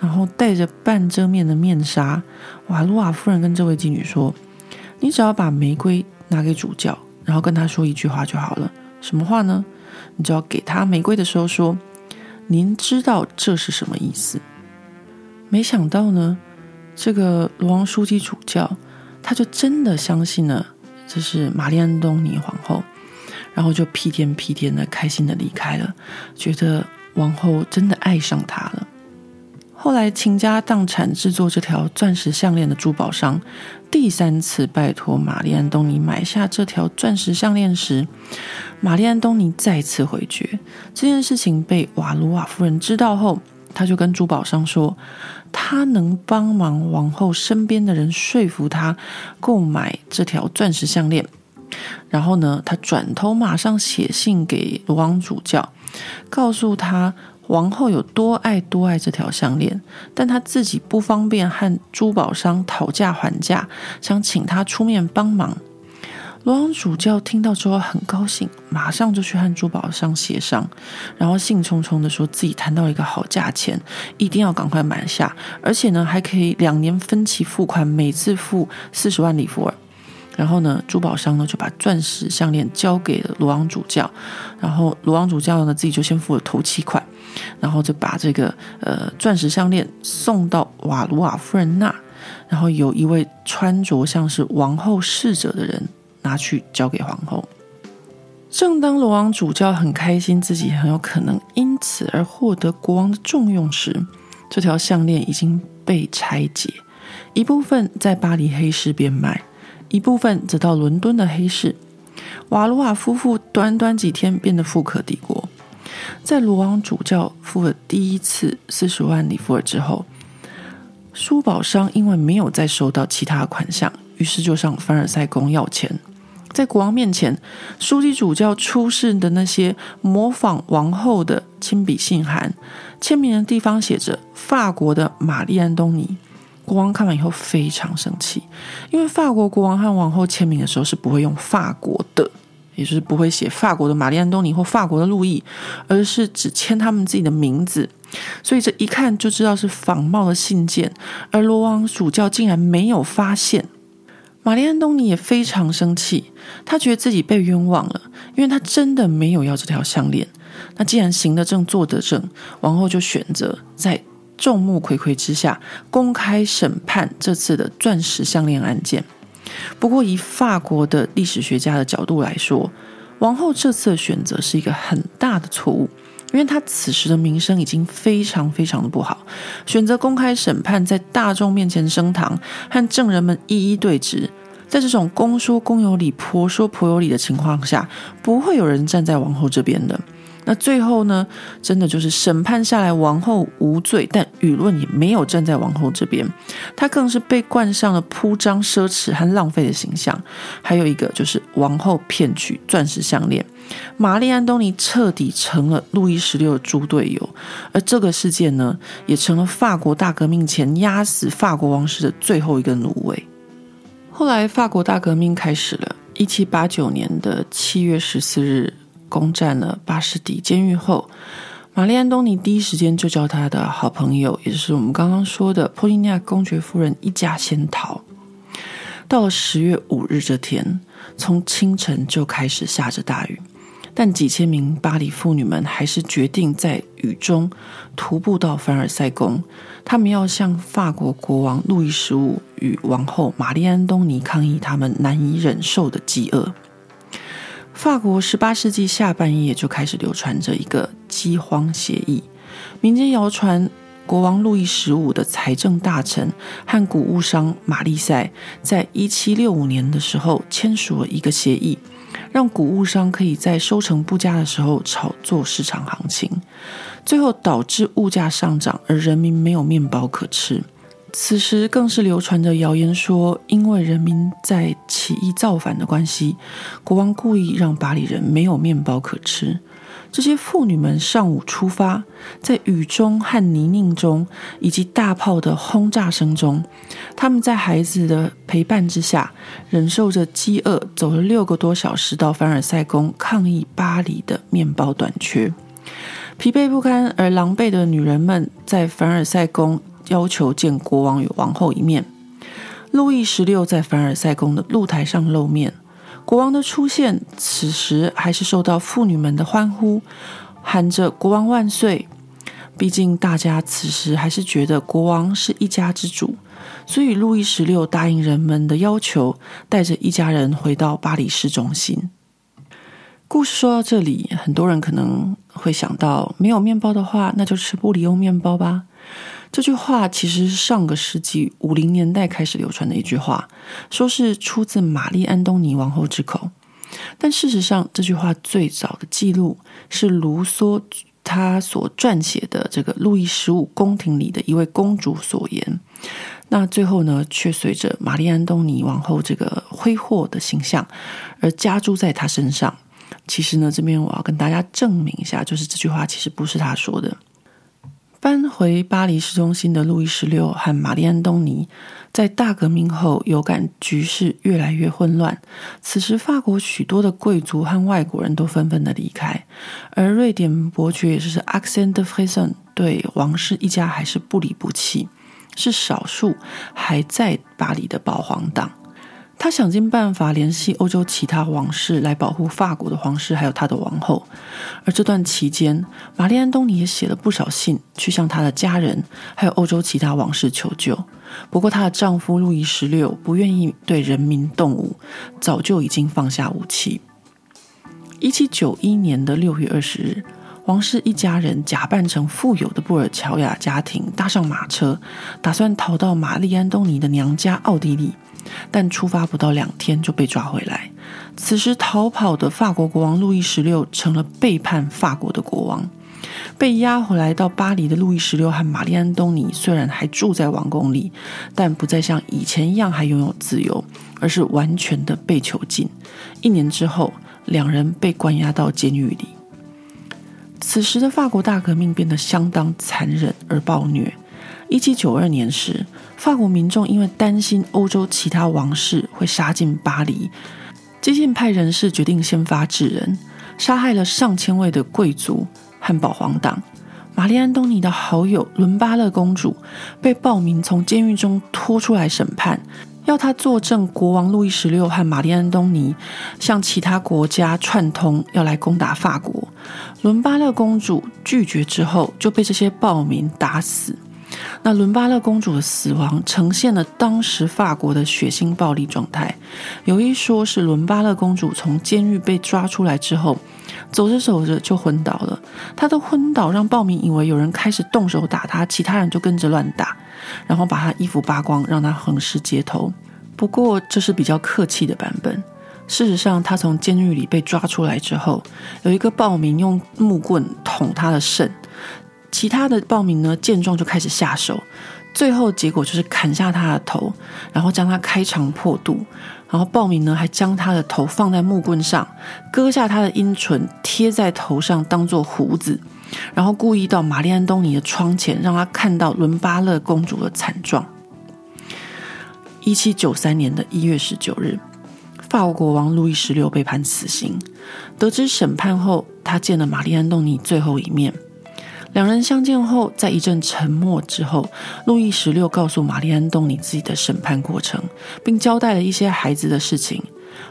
然后戴着半遮面的面纱。瓦鲁瓦夫人跟这位妓女说：“你只要把玫瑰拿给主教，然后跟他说一句话就好了。什么话呢？你就要给他玫瑰的时候说：‘您知道这是什么意思？’没想到呢，这个罗王书记主教他就真的相信了，这是玛丽安东尼皇后。”然后就屁颠屁颠的开心的离开了，觉得王后真的爱上他了。后来倾家荡产制作这条钻石项链的珠宝商，第三次拜托玛丽安东尼买下这条钻石项链时，玛丽安东尼再次回绝。这件事情被瓦鲁瓦夫人知道后，他就跟珠宝商说，他能帮忙王后身边的人说服他购买这条钻石项链。然后呢，他转头马上写信给罗昂主教，告诉他王后有多爱多爱这条项链，但她自己不方便和珠宝商讨价还价，想请他出面帮忙。罗昂主教听到之后很高兴，马上就去和珠宝商协商，然后兴冲冲的说自己谈到了一个好价钱，一定要赶快买下，而且呢还可以两年分期付款，每次付四十万里弗尔。然后呢，珠宝商呢就把钻石项链交给了罗昂主教，然后罗昂主教呢自己就先付了头期款，然后就把这个呃钻石项链送到瓦鲁瓦夫人那，然后有一位穿着像是王后侍者的人拿去交给皇后。正当罗昂主教很开心自己很有可能因此而获得国王的重用时，这条项链已经被拆解，一部分在巴黎黑市变卖。一部分则到伦敦的黑市。瓦鲁瓦夫妇短短几天变得富可敌国。在罗王主教付了第一次四十万里弗尔之后，珠宝商因为没有再收到其他款项，于是就上凡尔赛宫要钱。在国王面前，枢机主教出示的那些模仿王后的亲笔信函，签名的地方写着“法国的玛丽安东尼”。国王看完以后非常生气，因为法国国王和王后签名的时候是不会用法国的，也就是不会写法国的玛丽安东尼或法国的路易，而是只签他们自己的名字，所以这一看就知道是仿冒的信件。而罗昂主教竟然没有发现，玛丽安东尼也非常生气，他觉得自己被冤枉了，因为他真的没有要这条项链。那既然行得正，坐得正，王后就选择在。众目睽睽之下，公开审判这次的钻石项链案件。不过，以法国的历史学家的角度来说，王后这次的选择是一个很大的错误，因为她此时的名声已经非常非常的不好。选择公开审判，在大众面前升堂，和证人们一一对质，在这种公说公有理，婆说婆有理的情况下，不会有人站在王后这边的。那最后呢，真的就是审判下来，王后无罪，但舆论也没有站在王后这边，她更是被冠上了铺张、奢侈和浪费的形象。还有一个就是王后骗取钻石项链，玛丽安东尼彻底成了路易十六的猪队友，而这个事件呢，也成了法国大革命前压死法国王室的最后一个芦苇。后来法国大革命开始了，一七八九年的七月十四日。攻占了巴士底监狱后，玛丽安东尼第一时间就叫他的好朋友，也就是我们刚刚说的波利尼亚公爵夫人一家先逃。到了十月五日这天，从清晨就开始下着大雨，但几千名巴黎妇女们还是决定在雨中徒步到凡尔赛宫，他们要向法国国王路易十五与王后玛丽安东尼抗议他们难以忍受的饥饿。法国十八世纪下半叶就开始流传着一个饥荒协议，民间谣传。国王路易十五的财政大臣和谷物商玛丽塞在一七六五年的时候签署了一个协议，让谷物商可以在收成不佳的时候炒作市场行情，最后导致物价上涨，而人民没有面包可吃。此时更是流传着谣言说，因为人民在起义造反的关系，国王故意让巴黎人没有面包可吃。这些妇女们上午出发，在雨中和泥泞中，以及大炮的轰炸声中，他们在孩子的陪伴之下，忍受着饥饿，走了六个多小时到凡尔赛宫抗议巴黎的面包短缺。疲惫不堪而狼狈的女人们在凡尔赛宫要求见国王与王后一面。路易十六在凡尔赛宫的露台上露面。国王的出现，此时还是受到妇女们的欢呼，喊着“国王万岁”。毕竟大家此时还是觉得国王是一家之主，所以路易十六答应人们的要求，带着一家人回到巴黎市中心。故事说到这里，很多人可能会想到，没有面包的话，那就吃布里欧面包吧。这句话其实是上个世纪五零年代开始流传的一句话，说是出自玛丽安东尼王后之口。但事实上，这句话最早的记录是卢梭他所撰写的这个路易十五宫廷里的一位公主所言。那最后呢，却随着玛丽安东尼王后这个挥霍的形象而加诸在她身上。其实呢，这边我要跟大家证明一下，就是这句话其实不是他说的。搬回巴黎市中心的路易十六和玛丽安东尼，在大革命后有感局势越来越混乱。此时，法国许多的贵族和外国人都纷纷的离开，而瑞典伯爵也就是 Axel de Freyson 对王室一家还是不离不弃，是少数还在巴黎的保皇党。他想尽办法联系欧洲其他王室来保护法国的皇室，还有他的王后。而这段期间，玛丽安东尼也写了不少信去向他的家人，还有欧洲其他王室求救。不过，她的丈夫路易十六不愿意对人民动武，早就已经放下武器。一七九一年的六月二十日，王室一家人假扮成富有的布尔乔亚家庭，搭上马车，打算逃到玛丽安东尼的娘家奥地利。但出发不到两天就被抓回来。此时逃跑的法国国王路易十六成了背叛法国的国王。被押回来到巴黎的路易十六和玛丽安东尼虽然还住在王宫里，但不再像以前一样还拥有自由，而是完全的被囚禁。一年之后，两人被关押到监狱里。此时的法国大革命变得相当残忍而暴虐。一七九二年时，法国民众因为担心欧洲其他王室会杀进巴黎，激进派人士决定先发制人，杀害了上千位的贵族和保皇党。玛丽安东尼的好友伦巴勒公主被暴民从监狱中拖出来审判，要她作证国王路易十六和玛丽安东尼向其他国家串通，要来攻打法国。伦巴勒公主拒绝之后，就被这些暴民打死。那伦巴勒公主的死亡呈现了当时法国的血腥暴力状态。有一说是伦巴勒公主从监狱被抓出来之后，走着走着就昏倒了。她的昏倒让暴民以为有人开始动手打她，其他人就跟着乱打，然后把她衣服扒光，让她横尸街头。不过这是比较客气的版本。事实上，她从监狱里被抓出来之后，有一个暴民用木棍捅她的肾。其他的暴民呢，见状就开始下手，最后结果就是砍下他的头，然后将他开肠破肚，然后暴民呢还将他的头放在木棍上，割下他的阴唇贴在头上当做胡子，然后故意到玛丽安东尼的窗前，让他看到伦巴勒公主的惨状。一七九三年的一月十九日，法国国王路易十六被判死刑。得知审判后，他见了玛丽安东尼最后一面。两人相见后，在一阵沉默之后，路易十六告诉玛丽安东尼自己的审判过程，并交代了一些孩子的事情。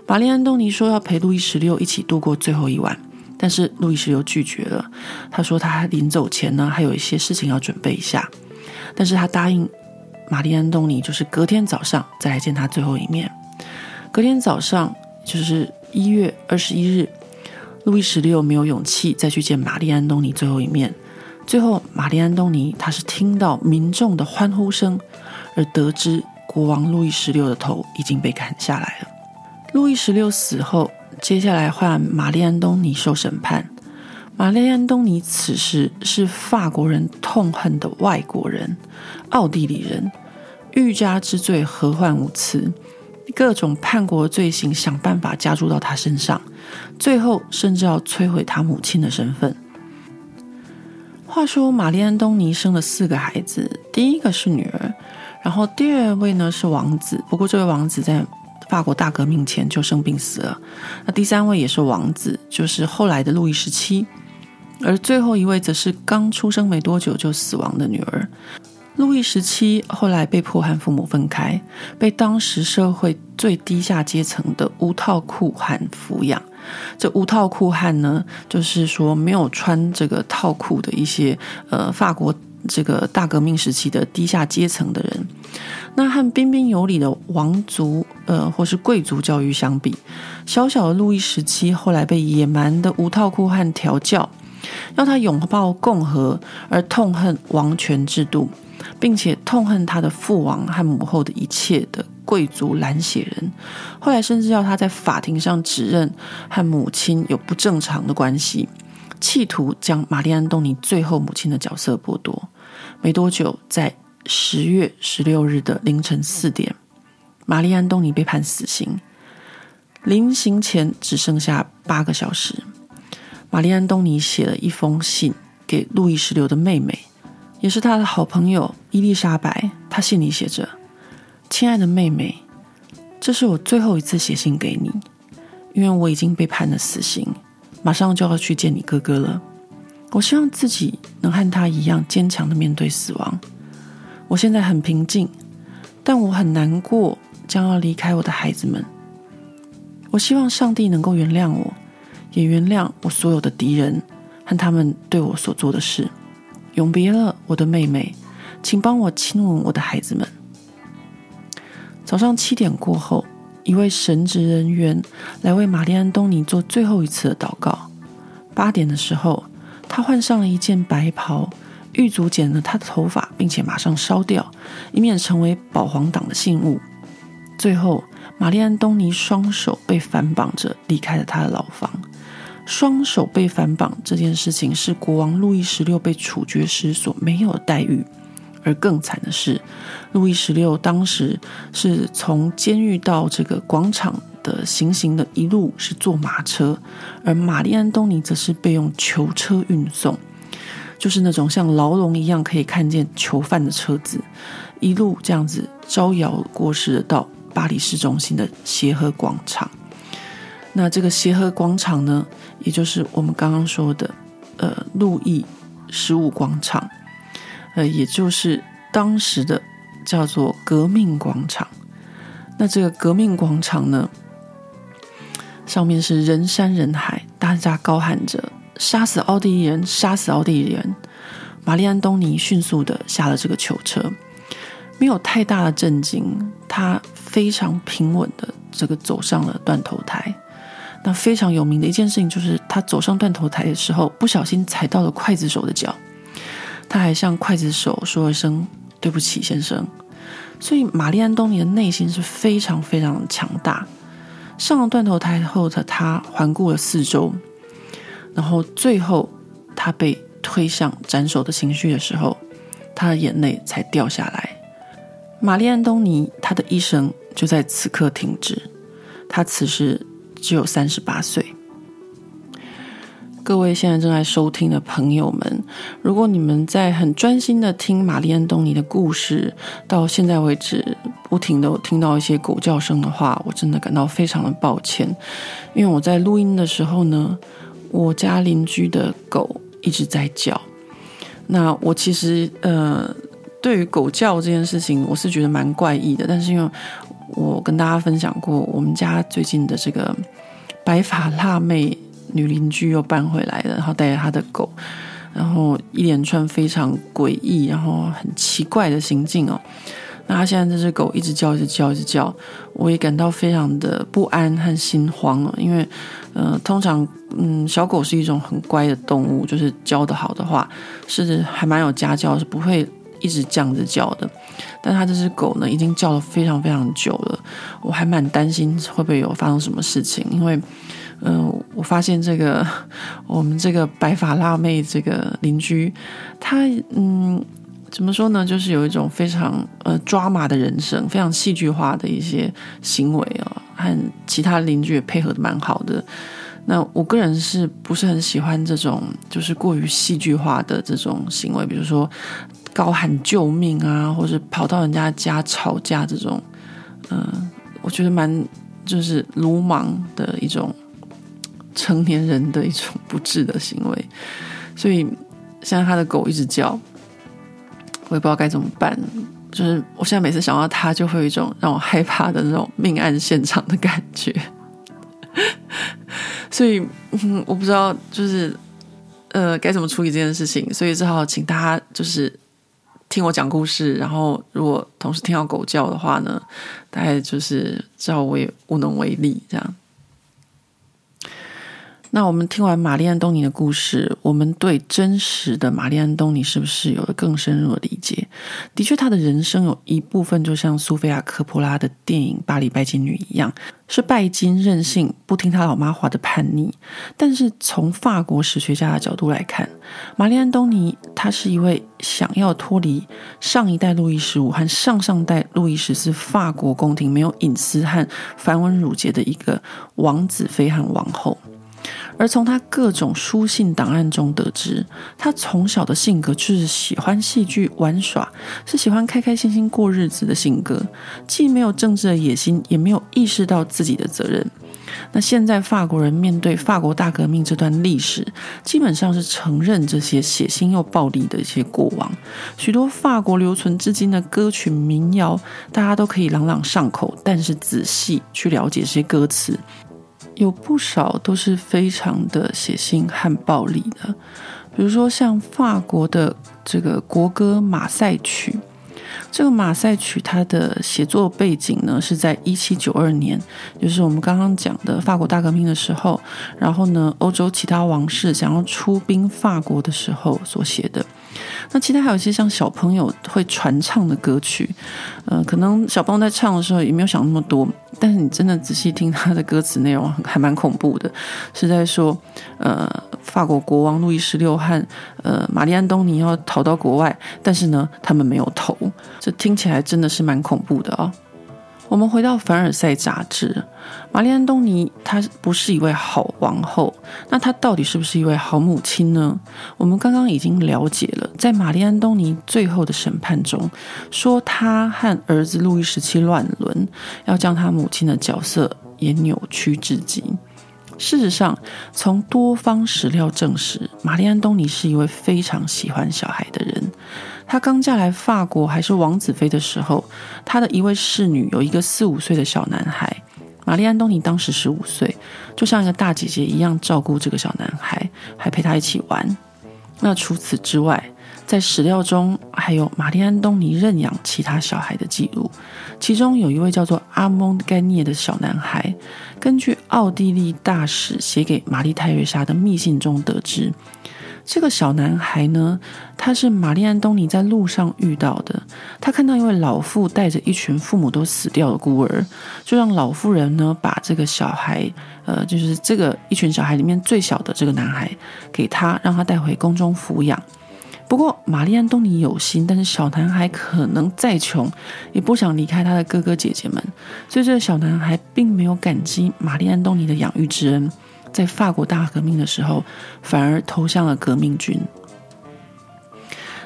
玛丽安东尼说要陪路易十六一起度过最后一晚，但是路易十六拒绝了。他说他临走前呢，还有一些事情要准备一下，但是他答应玛丽安东尼，就是隔天早上再来见他最后一面。隔天早上就是一月二十一日，路易十六没有勇气再去见玛丽安东尼最后一面。最后，玛丽安东尼他是听到民众的欢呼声，而得知国王路易十六的头已经被砍下来了。路易十六死后，接下来换玛丽安东尼受审判。玛丽安东尼此时是法国人痛恨的外国人，奥地利人，欲加之罪，何患无辞？各种叛国罪行想办法加注到他身上，最后甚至要摧毁他母亲的身份。话说，玛丽安东尼生了四个孩子，第一个是女儿，然后第二位呢是王子，不过这位王子在法国大革命前就生病死了。那第三位也是王子，就是后来的路易十七，而最后一位则是刚出生没多久就死亡的女儿。路易十七后来被迫和父母分开，被当时社会最低下阶层的无套裤汉抚养。这无套裤汉呢，就是说没有穿这个套裤的一些呃法国这个大革命时期的低下阶层的人。那和彬彬有礼的王族呃或是贵族教育相比，小小的路易十七后来被野蛮的无套裤汉调教，要他拥抱共和，而痛恨王权制度。并且痛恨他的父王和母后的一切的贵族蓝血人，后来甚至要他在法庭上指认和母亲有不正常的关系，企图将玛丽安东尼最后母亲的角色剥夺。没多久，在十月十六日的凌晨四点，玛丽安东尼被判死刑，临刑前只剩下八个小时。玛丽安东尼写了一封信给路易十六的妹妹。也是他的好朋友伊丽莎白，他信里写着：“亲爱的妹妹，这是我最后一次写信给你，因为我已经被判了死刑，马上就要去见你哥哥了。我希望自己能和他一样坚强的面对死亡。我现在很平静，但我很难过，将要离开我的孩子们。我希望上帝能够原谅我，也原谅我所有的敌人和他们对我所做的事。”永别了，我的妹妹，请帮我亲吻我的孩子们。早上七点过后，一位神职人员来为玛丽安东尼做最后一次的祷告。八点的时候，他换上了一件白袍，狱卒剪了他的头发，并且马上烧掉，以免成为保皇党的信物。最后，玛丽安东尼双手被反绑着离开了他的牢房。双手被反绑这件事情是国王路易十六被处决时所没有的待遇，而更惨的是，路易十六当时是从监狱到这个广场的行刑的一路是坐马车，而玛丽安东尼则是被用囚车运送，就是那种像牢笼一样可以看见囚犯的车子，一路这样子招摇过市的到巴黎市中心的协和广场。那这个协和广场呢，也就是我们刚刚说的，呃，路易十五广场，呃，也就是当时的叫做革命广场。那这个革命广场呢，上面是人山人海，大家高喊着“杀死奥地利人，杀死奥地利人”。玛丽安东尼迅速的下了这个囚车，没有太大的震惊，他非常平稳的这个走上了断头台。那非常有名的一件事情就是，他走上断头台的时候，不小心踩到了刽子手的脚，他还向刽子手说了声“对不起，先生”。所以，玛丽安东尼的内心是非常非常强大。上了断头台后的他环顾了四周，然后最后他被推向斩首的刑具的时候，他的眼泪才掉下来。玛丽安东尼他的一生就在此刻停止，他此时。只有三十八岁。各位现在正在收听的朋友们，如果你们在很专心的听玛丽安东尼的故事，到现在为止不停的听到一些狗叫声的话，我真的感到非常的抱歉。因为我在录音的时候呢，我家邻居的狗一直在叫。那我其实呃，对于狗叫这件事情，我是觉得蛮怪异的，但是因为。我跟大家分享过，我们家最近的这个白发辣妹女邻居又搬回来了，然后带着她的狗，然后一连串非常诡异，然后很奇怪的行径哦。那他现在这只狗一直叫，一直叫，一直叫，我也感到非常的不安和心慌了。因为，呃，通常，嗯，小狗是一种很乖的动物，就是教得好的话，是还蛮有家教，是不会一直这样子叫的。但他这只狗呢，已经叫了非常非常久了，我还蛮担心会不会有发生什么事情。因为，嗯、我发现这个 [laughs] 我们这个白发辣妹这个邻居，他，嗯。怎么说呢？就是有一种非常呃抓马的人生，非常戏剧化的一些行为啊、哦，和其他邻居也配合得蛮好的。那我个人是不是很喜欢这种就是过于戏剧化的这种行为？比如说高喊救命啊，或是跑到人家家吵架这种，嗯、呃，我觉得蛮就是鲁莽的一种成年人的一种不智的行为。所以现在他的狗一直叫。我也不知道该怎么办，就是我现在每次想到他，就会有一种让我害怕的那种命案现场的感觉。[laughs] 所以，嗯，[laughs] 我不知道就是呃该怎么处理这件事情，所以只好请大家就是听我讲故事，然后如果同时听到狗叫的话呢，大概就是知道我也无能为力这样。那我们听完玛丽安东尼的故事，我们对真实的玛丽安东尼是不是有了更深入的理解？的确，他的人生有一部分就像苏菲亚·科波拉的电影《巴黎拜金女》一样，是拜金、任性、不听他老妈话的叛逆。但是从法国史学家的角度来看，玛丽安东尼他是一位想要脱离上一代路易十五和上上代路易十四法国宫廷没有隐私和繁文缛节的一个王子妃和王后。而从他各种书信档案中得知，他从小的性格就是喜欢戏剧玩耍，是喜欢开开心心过日子的性格，既没有政治的野心，也没有意识到自己的责任。那现在法国人面对法国大革命这段历史，基本上是承认这些血腥又暴力的一些过往。许多法国留存至今的歌曲民谣，大家都可以朗朗上口，但是仔细去了解这些歌词。有不少都是非常的血腥和暴力的，比如说像法国的这个国歌《马赛曲》，这个《马赛曲》它的写作背景呢是在一七九二年，就是我们刚刚讲的法国大革命的时候，然后呢，欧洲其他王室想要出兵法国的时候所写的。那其他还有一些像小朋友会传唱的歌曲，呃，可能小朋友在唱的时候也没有想那么多，但是你真的仔细听他的歌词内容，还蛮恐怖的，是在说，呃，法国国王路易十六和呃玛丽安东尼要逃到国外，但是呢，他们没有投，这听起来真的是蛮恐怖的哦。我们回到凡尔赛杂志，玛丽安东尼她不是一位好王后，那她到底是不是一位好母亲呢？我们刚刚已经了解了，在玛丽安东尼最后的审判中，说她和儿子路易十七乱伦，要将她母亲的角色也扭曲至极。事实上，从多方史料证实，玛丽安东尼是一位非常喜欢小孩的人。她刚嫁来法国还是王子妃的时候，她的一位侍女有一个四五岁的小男孩。玛丽安东尼当时十五岁，就像一个大姐姐一样照顾这个小男孩，还陪他一起玩。那除此之外，在史料中还有玛丽安东尼认养其他小孩的记录，其中有一位叫做阿蒙盖涅的小男孩。根据奥地利大使写给玛丽泰瑞莎的密信中得知，这个小男孩呢，他是玛丽安东尼在路上遇到的。他看到一位老妇带着一群父母都死掉的孤儿，就让老妇人呢把这个小孩，呃，就是这个一群小孩里面最小的这个男孩给他，让他带回宫中抚养。不过，玛丽安东尼有心，但是小男孩可能再穷，也不想离开他的哥哥姐姐们，所以这个小男孩并没有感激玛丽安东尼的养育之恩，在法国大革命的时候，反而投向了革命军。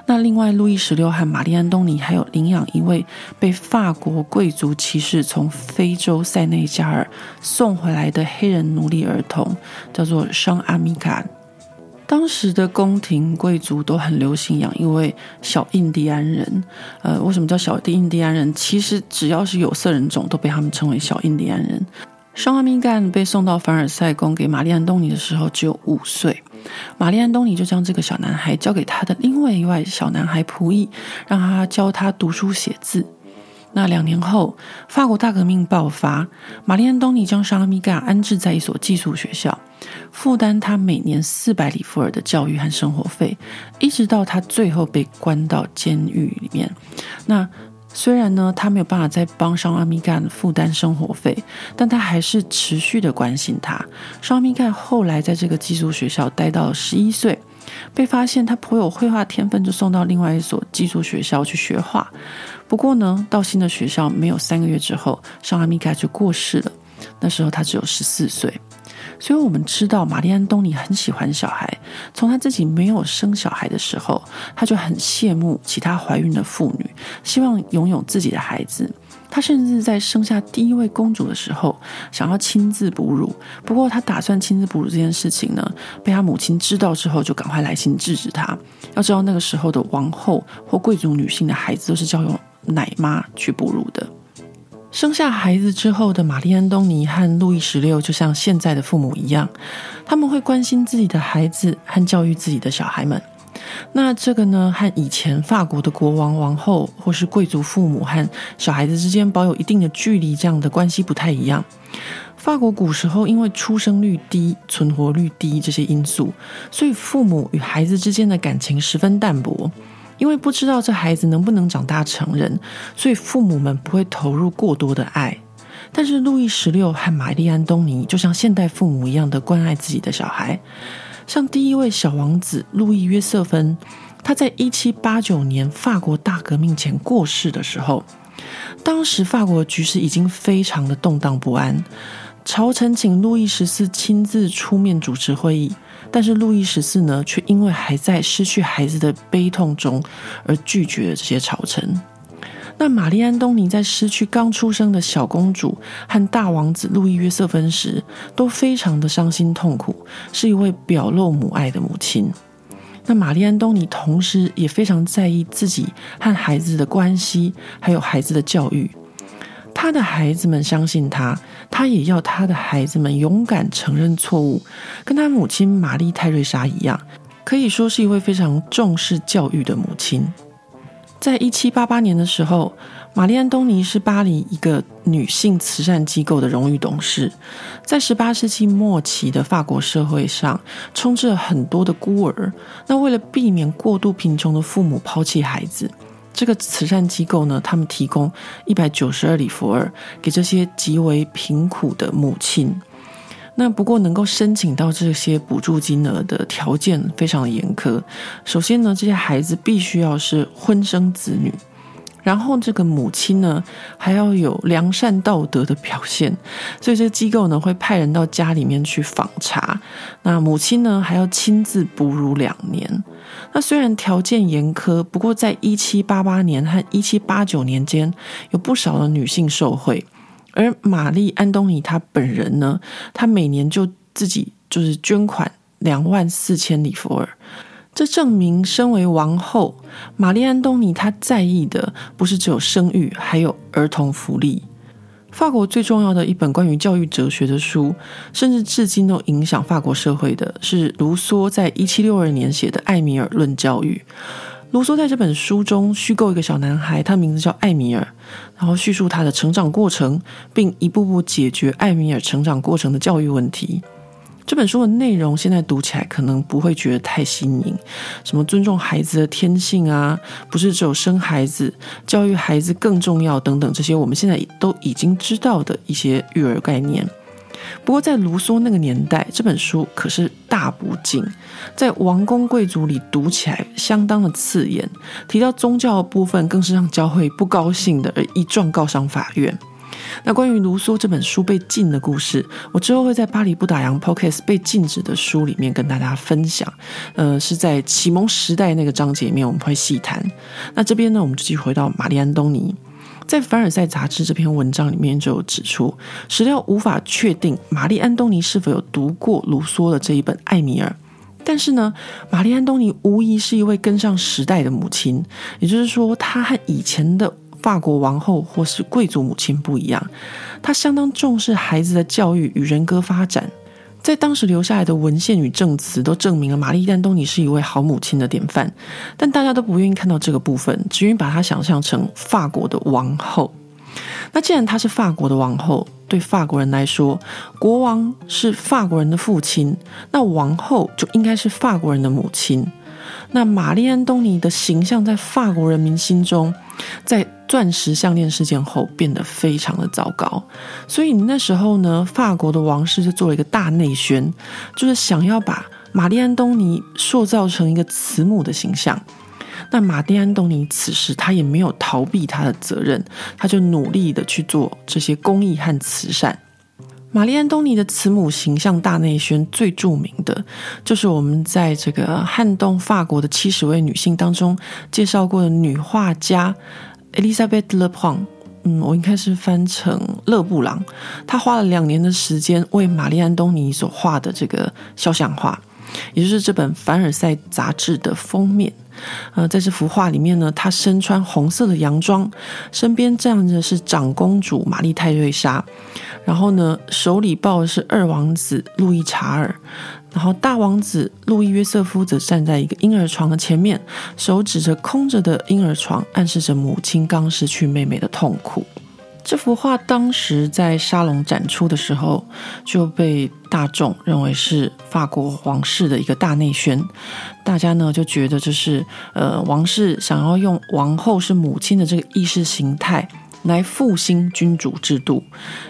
那另外，路易十六和玛丽安东尼还有领养一位被法国贵族骑士从非洲塞内加尔送回来的黑人奴隶儿童，叫做尚阿米卡。当时的宫廷贵族都很流行养一位小印第安人。呃，为什么叫小印第安人？其实只要是有色人种，都被他们称为小印第安人。双阿米干被送到凡尔赛宫给玛丽安东尼的时候只有五岁，玛丽安东尼就将这个小男孩交给他的另外一位小男孩仆役，让他教他读书写字。那两年后，法国大革命爆发，玛丽安东尼将圣阿米干安置在一所寄宿学校，负担他每年四百里弗尔的教育和生活费，一直到他最后被关到监狱里面。那虽然呢，他没有办法再帮圣阿米干负担生活费，但他还是持续的关心他。圣阿米干后来在这个寄宿学校待到了十一岁，被发现他颇有绘画天分，就送到另外一所寄宿学校去学画。不过呢，到新的学校没有三个月之后，圣阿米卡就过世了。那时候他只有十四岁。所以我们知道，玛丽安东尼很喜欢小孩。从他自己没有生小孩的时候，他就很羡慕其他怀孕的妇女，希望拥有自己的孩子。他甚至在生下第一位公主的时候，想要亲自哺乳。不过，他打算亲自哺乳这件事情呢，被他母亲知道之后，就赶快来信制止他。要知道，那个时候的王后或贵族女性的孩子都是交由奶妈去哺乳的。生下孩子之后的玛丽安东尼和路易十六就像现在的父母一样，他们会关心自己的孩子和教育自己的小孩们。那这个呢，和以前法国的国王、王后或是贵族父母和小孩子之间保有一定的距离这样的关系不太一样。法国古时候因为出生率低、存活率低这些因素，所以父母与孩子之间的感情十分淡薄。因为不知道这孩子能不能长大成人，所以父母们不会投入过多的爱。但是路易十六和玛丽安东尼就像现代父母一样的关爱自己的小孩。像第一位小王子路易约瑟芬，他在一七八九年法国大革命前过世的时候，当时法国局势已经非常的动荡不安，朝臣请路易十四亲自出面主持会议。但是路易十四呢，却因为还在失去孩子的悲痛中，而拒绝了这些朝臣。那玛丽安东尼在失去刚出生的小公主和大王子路易约瑟芬时，都非常的伤心痛苦，是一位表露母爱的母亲。那玛丽安东尼同时也非常在意自己和孩子的关系，还有孩子的教育。他的孩子们相信他，他也要他的孩子们勇敢承认错误，跟他母亲玛丽泰瑞莎一样，可以说是一位非常重视教育的母亲。在一七八八年的时候，玛丽安东尼是巴黎一个女性慈善机构的荣誉董事。在十八世纪末期的法国社会上，充斥了很多的孤儿。那为了避免过度贫穷的父母抛弃孩子。这个慈善机构呢，他们提供一百九十二里弗尔给这些极为贫苦的母亲。那不过能够申请到这些补助金额的条件非常的严苛。首先呢，这些孩子必须要是婚生子女。然后这个母亲呢，还要有良善道德的表现，所以这个机构呢会派人到家里面去访查。那母亲呢还要亲自哺乳两年。那虽然条件严苛，不过在一七八八年和一七八九年间，有不少的女性受惠。而玛丽安东尼她本人呢，她每年就自己就是捐款两万四千里弗尔。这证明，身为王后，玛丽安东尼她在意的不是只有生育，还有儿童福利。法国最重要的一本关于教育哲学的书，甚至至今都影响法国社会的，是卢梭在一七六二年写的《艾米尔论教育》。卢梭在这本书中虚构一个小男孩，他名字叫艾米尔，然后叙述他的成长过程，并一步步解决艾米尔成长过程的教育问题。这本书的内容现在读起来可能不会觉得太新颖，什么尊重孩子的天性啊，不是只有生孩子，教育孩子更重要等等，这些我们现在都已经知道的一些育儿概念。不过在卢梭那个年代，这本书可是大不敬，在王公贵族里读起来相当的刺眼，提到宗教的部分更是让教会不高兴的，而一状告上法院。那关于卢梭这本书被禁的故事，我之后会在巴黎不打烊 Podcast 被禁止的书里面跟大家分享。呃，是在启蒙时代那个章节里面我们会细谈。那这边呢，我们就继续回到玛丽安东尼，在凡尔赛杂志这篇文章里面就有指出，史料无法确定玛丽安东尼是否有读过卢梭的这一本《艾米尔》，但是呢，玛丽安东尼无疑是一位跟上时代的母亲，也就是说，她和以前的。法国王后或是贵族母亲不一样，她相当重视孩子的教育与人格发展。在当时留下来的文献与证词都证明了玛丽·安东尼是一位好母亲的典范，但大家都不愿意看到这个部分，只愿意把她想象成法国的王后。那既然她是法国的王后，对法国人来说，国王是法国人的父亲，那王后就应该是法国人的母亲。那玛丽·安东尼的形象在法国人民心中，在钻石项链事件后变得非常的糟糕，所以那时候呢，法国的王室就做了一个大内宣，就是想要把玛丽安东尼塑造成一个慈母的形象。那玛丽安东尼此时他也没有逃避他的责任，他就努力的去做这些公益和慈善。玛丽安东尼的慈母形象大内宣最著名的，就是我们在这个撼动法国的七十位女性当中介绍过的女画家。Elisabeth Le p o n 嗯，我应该是翻成勒布朗。她花了两年的时间为玛丽安东尼所画的这个肖像画，也就是这本《凡尔赛》杂志的封面。呃，在这幅画里面呢，他身穿红色的洋装，身边站着是长公主玛丽泰瑞莎，然后呢，手里抱的是二王子路易查尔。然后大王子路易约瑟夫则站在一个婴儿床的前面，手指着空着的婴儿床，暗示着母亲刚失去妹妹的痛苦。这幅画当时在沙龙展出的时候，就被大众认为是法国皇室的一个大内宣。大家呢就觉得这是呃王室想要用王后是母亲的这个意识形态。来复兴君主制度，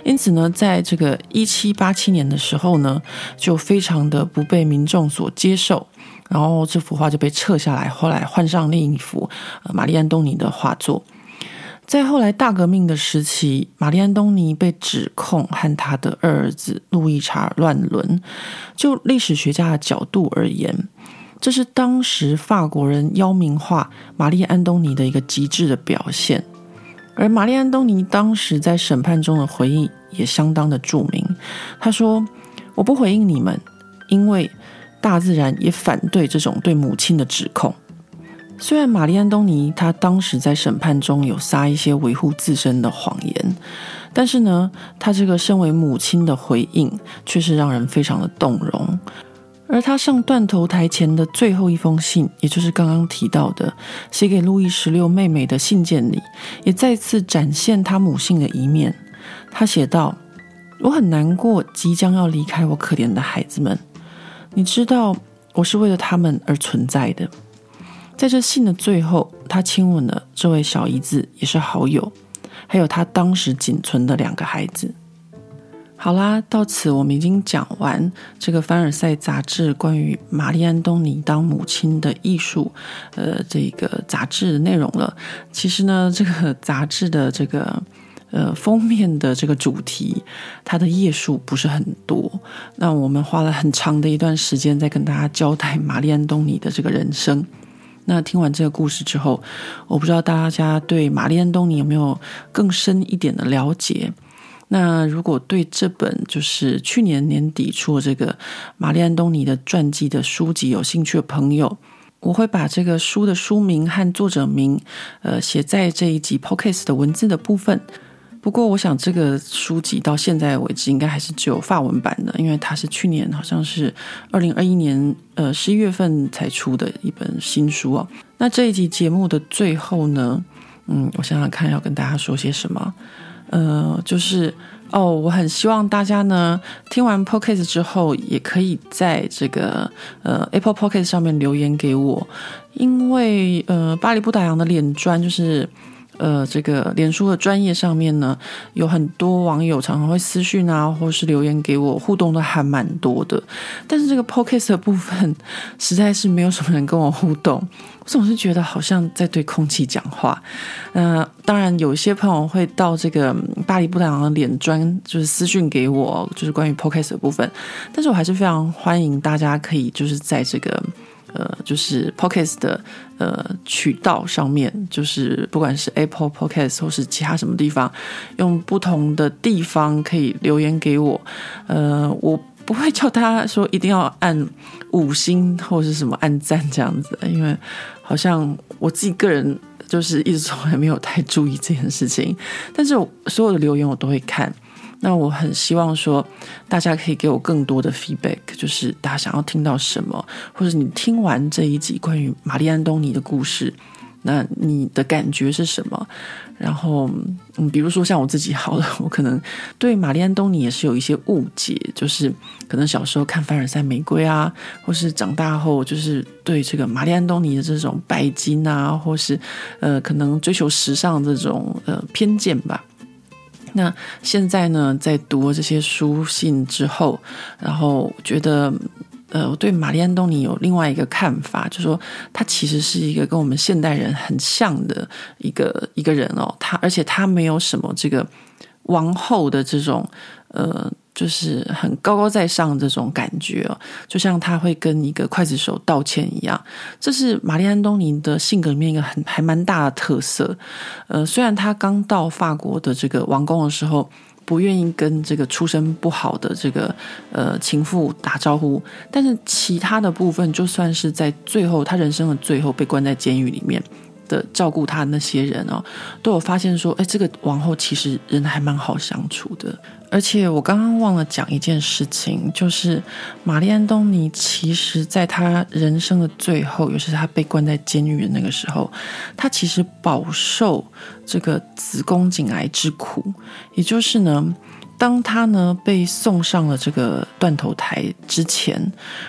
因此呢，在这个一七八七年的时候呢，就非常的不被民众所接受，然后这幅画就被撤下来，后来换上另一幅玛丽安东尼的画作。在后来大革命的时期，玛丽安东尼被指控和他的二儿子路易查尔乱伦。就历史学家的角度而言，这是当时法国人妖名化玛丽安东尼的一个极致的表现。而玛丽安东尼当时在审判中的回应也相当的著名。他说：“我不回应你们，因为大自然也反对这种对母亲的指控。”虽然玛丽安东尼她当时在审判中有撒一些维护自身的谎言，但是呢，她这个身为母亲的回应却是让人非常的动容。而他上断头台前的最后一封信，也就是刚刚提到的写给路易十六妹妹的信件里，也再次展现他母性的一面。他写道：“我很难过，即将要离开我可怜的孩子们。你知道，我是为了他们而存在的。”在这信的最后，他亲吻了这位小姨子，也是好友，还有他当时仅存的两个孩子。好啦，到此我们已经讲完这个《凡尔赛》杂志关于玛丽安东尼当母亲的艺术，呃，这个杂志的内容了。其实呢，这个杂志的这个呃封面的这个主题，它的页数不是很多。那我们花了很长的一段时间在跟大家交代玛丽安东尼的这个人生。那听完这个故事之后，我不知道大家对玛丽安东尼有没有更深一点的了解。那如果对这本就是去年年底出的这个玛丽安东尼的传记的书籍有兴趣的朋友，我会把这个书的书名和作者名，呃，写在这一集 Podcast 的文字的部分。不过，我想这个书籍到现在为止应该还是只有法文版的，因为它是去年好像是二零二一年呃十一月份才出的一本新书哦。那这一集节目的最后呢，嗯，我想想看要跟大家说些什么。呃，就是哦，我很希望大家呢听完 Podcast 之后，也可以在这个呃 Apple Podcast 上面留言给我，因为呃巴黎不打烊的脸砖就是。呃，这个脸书的专业上面呢，有很多网友常常会私讯啊，或是留言给我，互动都还蛮多的。但是这个 Podcast 的部分，实在是没有什么人跟我互动，我总是觉得好像在对空气讲话。呃，当然有一些朋友会到这个巴黎布朗的脸专，就是私讯给我，就是关于 Podcast 的部分。但是我还是非常欢迎大家可以就是在这个。呃，就是 Podcast 的呃渠道上面，就是不管是 Apple Podcast 或是其他什么地方，用不同的地方可以留言给我。呃，我不会叫大家说一定要按五星或是什么按赞这样子，因为好像我自己个人。就是一直从来没有太注意这件事情。但是所有的留言我都会看。那我很希望说，大家可以给我更多的 feedback，就是大家想要听到什么，或者你听完这一集关于玛丽安东尼的故事，那你的感觉是什么？然后，嗯，比如说像我自己好了，我可能对玛丽安东尼也是有一些误解，就是可能小时候看凡尔赛玫瑰啊，或是长大后就是对这个玛丽安东尼的这种拜金啊，或是呃，可能追求时尚这种呃偏见吧。那现在呢，在读这些书信之后，然后觉得，呃，我对玛丽安东尼有另外一个看法，就是说他其实是一个跟我们现代人很像的一个一个人哦。他而且他没有什么这个王后的这种呃。就是很高高在上这种感觉哦，就像他会跟一个刽子手道歉一样，这是玛丽安东尼的性格里面一个很还蛮大的特色。呃，虽然他刚到法国的这个王宫的时候，不愿意跟这个出身不好的这个呃情妇打招呼，但是其他的部分，就算是在最后他人生的最后被关在监狱里面的照顾他那些人哦，都有发现说，哎，这个王后其实人还蛮好相处的。而且我刚刚忘了讲一件事情，就是玛丽安东尼其实在他人生的最后，尤其是他被关在监狱的那个时候，他其实饱受这个子宫颈癌之苦。也就是呢，当他呢被送上了这个断头台之前，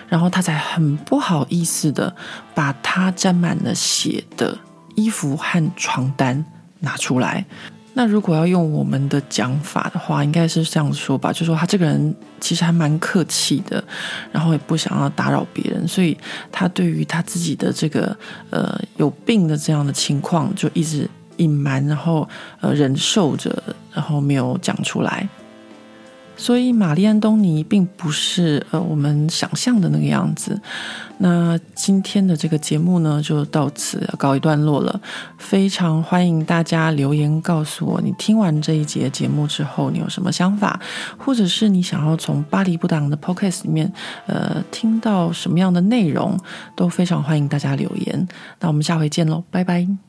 然后他才很不好意思的把他沾满了血的衣服和床单拿出来。那如果要用我们的讲法的话，应该是这样说吧，就说他这个人其实还蛮客气的，然后也不想要打扰别人，所以他对于他自己的这个呃有病的这样的情况，就一直隐瞒，然后呃忍受着，然后没有讲出来。所以，玛丽安东尼并不是呃我们想象的那个样子。那今天的这个节目呢，就到此告一段落了。非常欢迎大家留言告诉我，你听完这一节节目之后，你有什么想法，或者是你想要从巴黎不党的 Podcast 里面呃听到什么样的内容，都非常欢迎大家留言。那我们下回见喽，拜拜。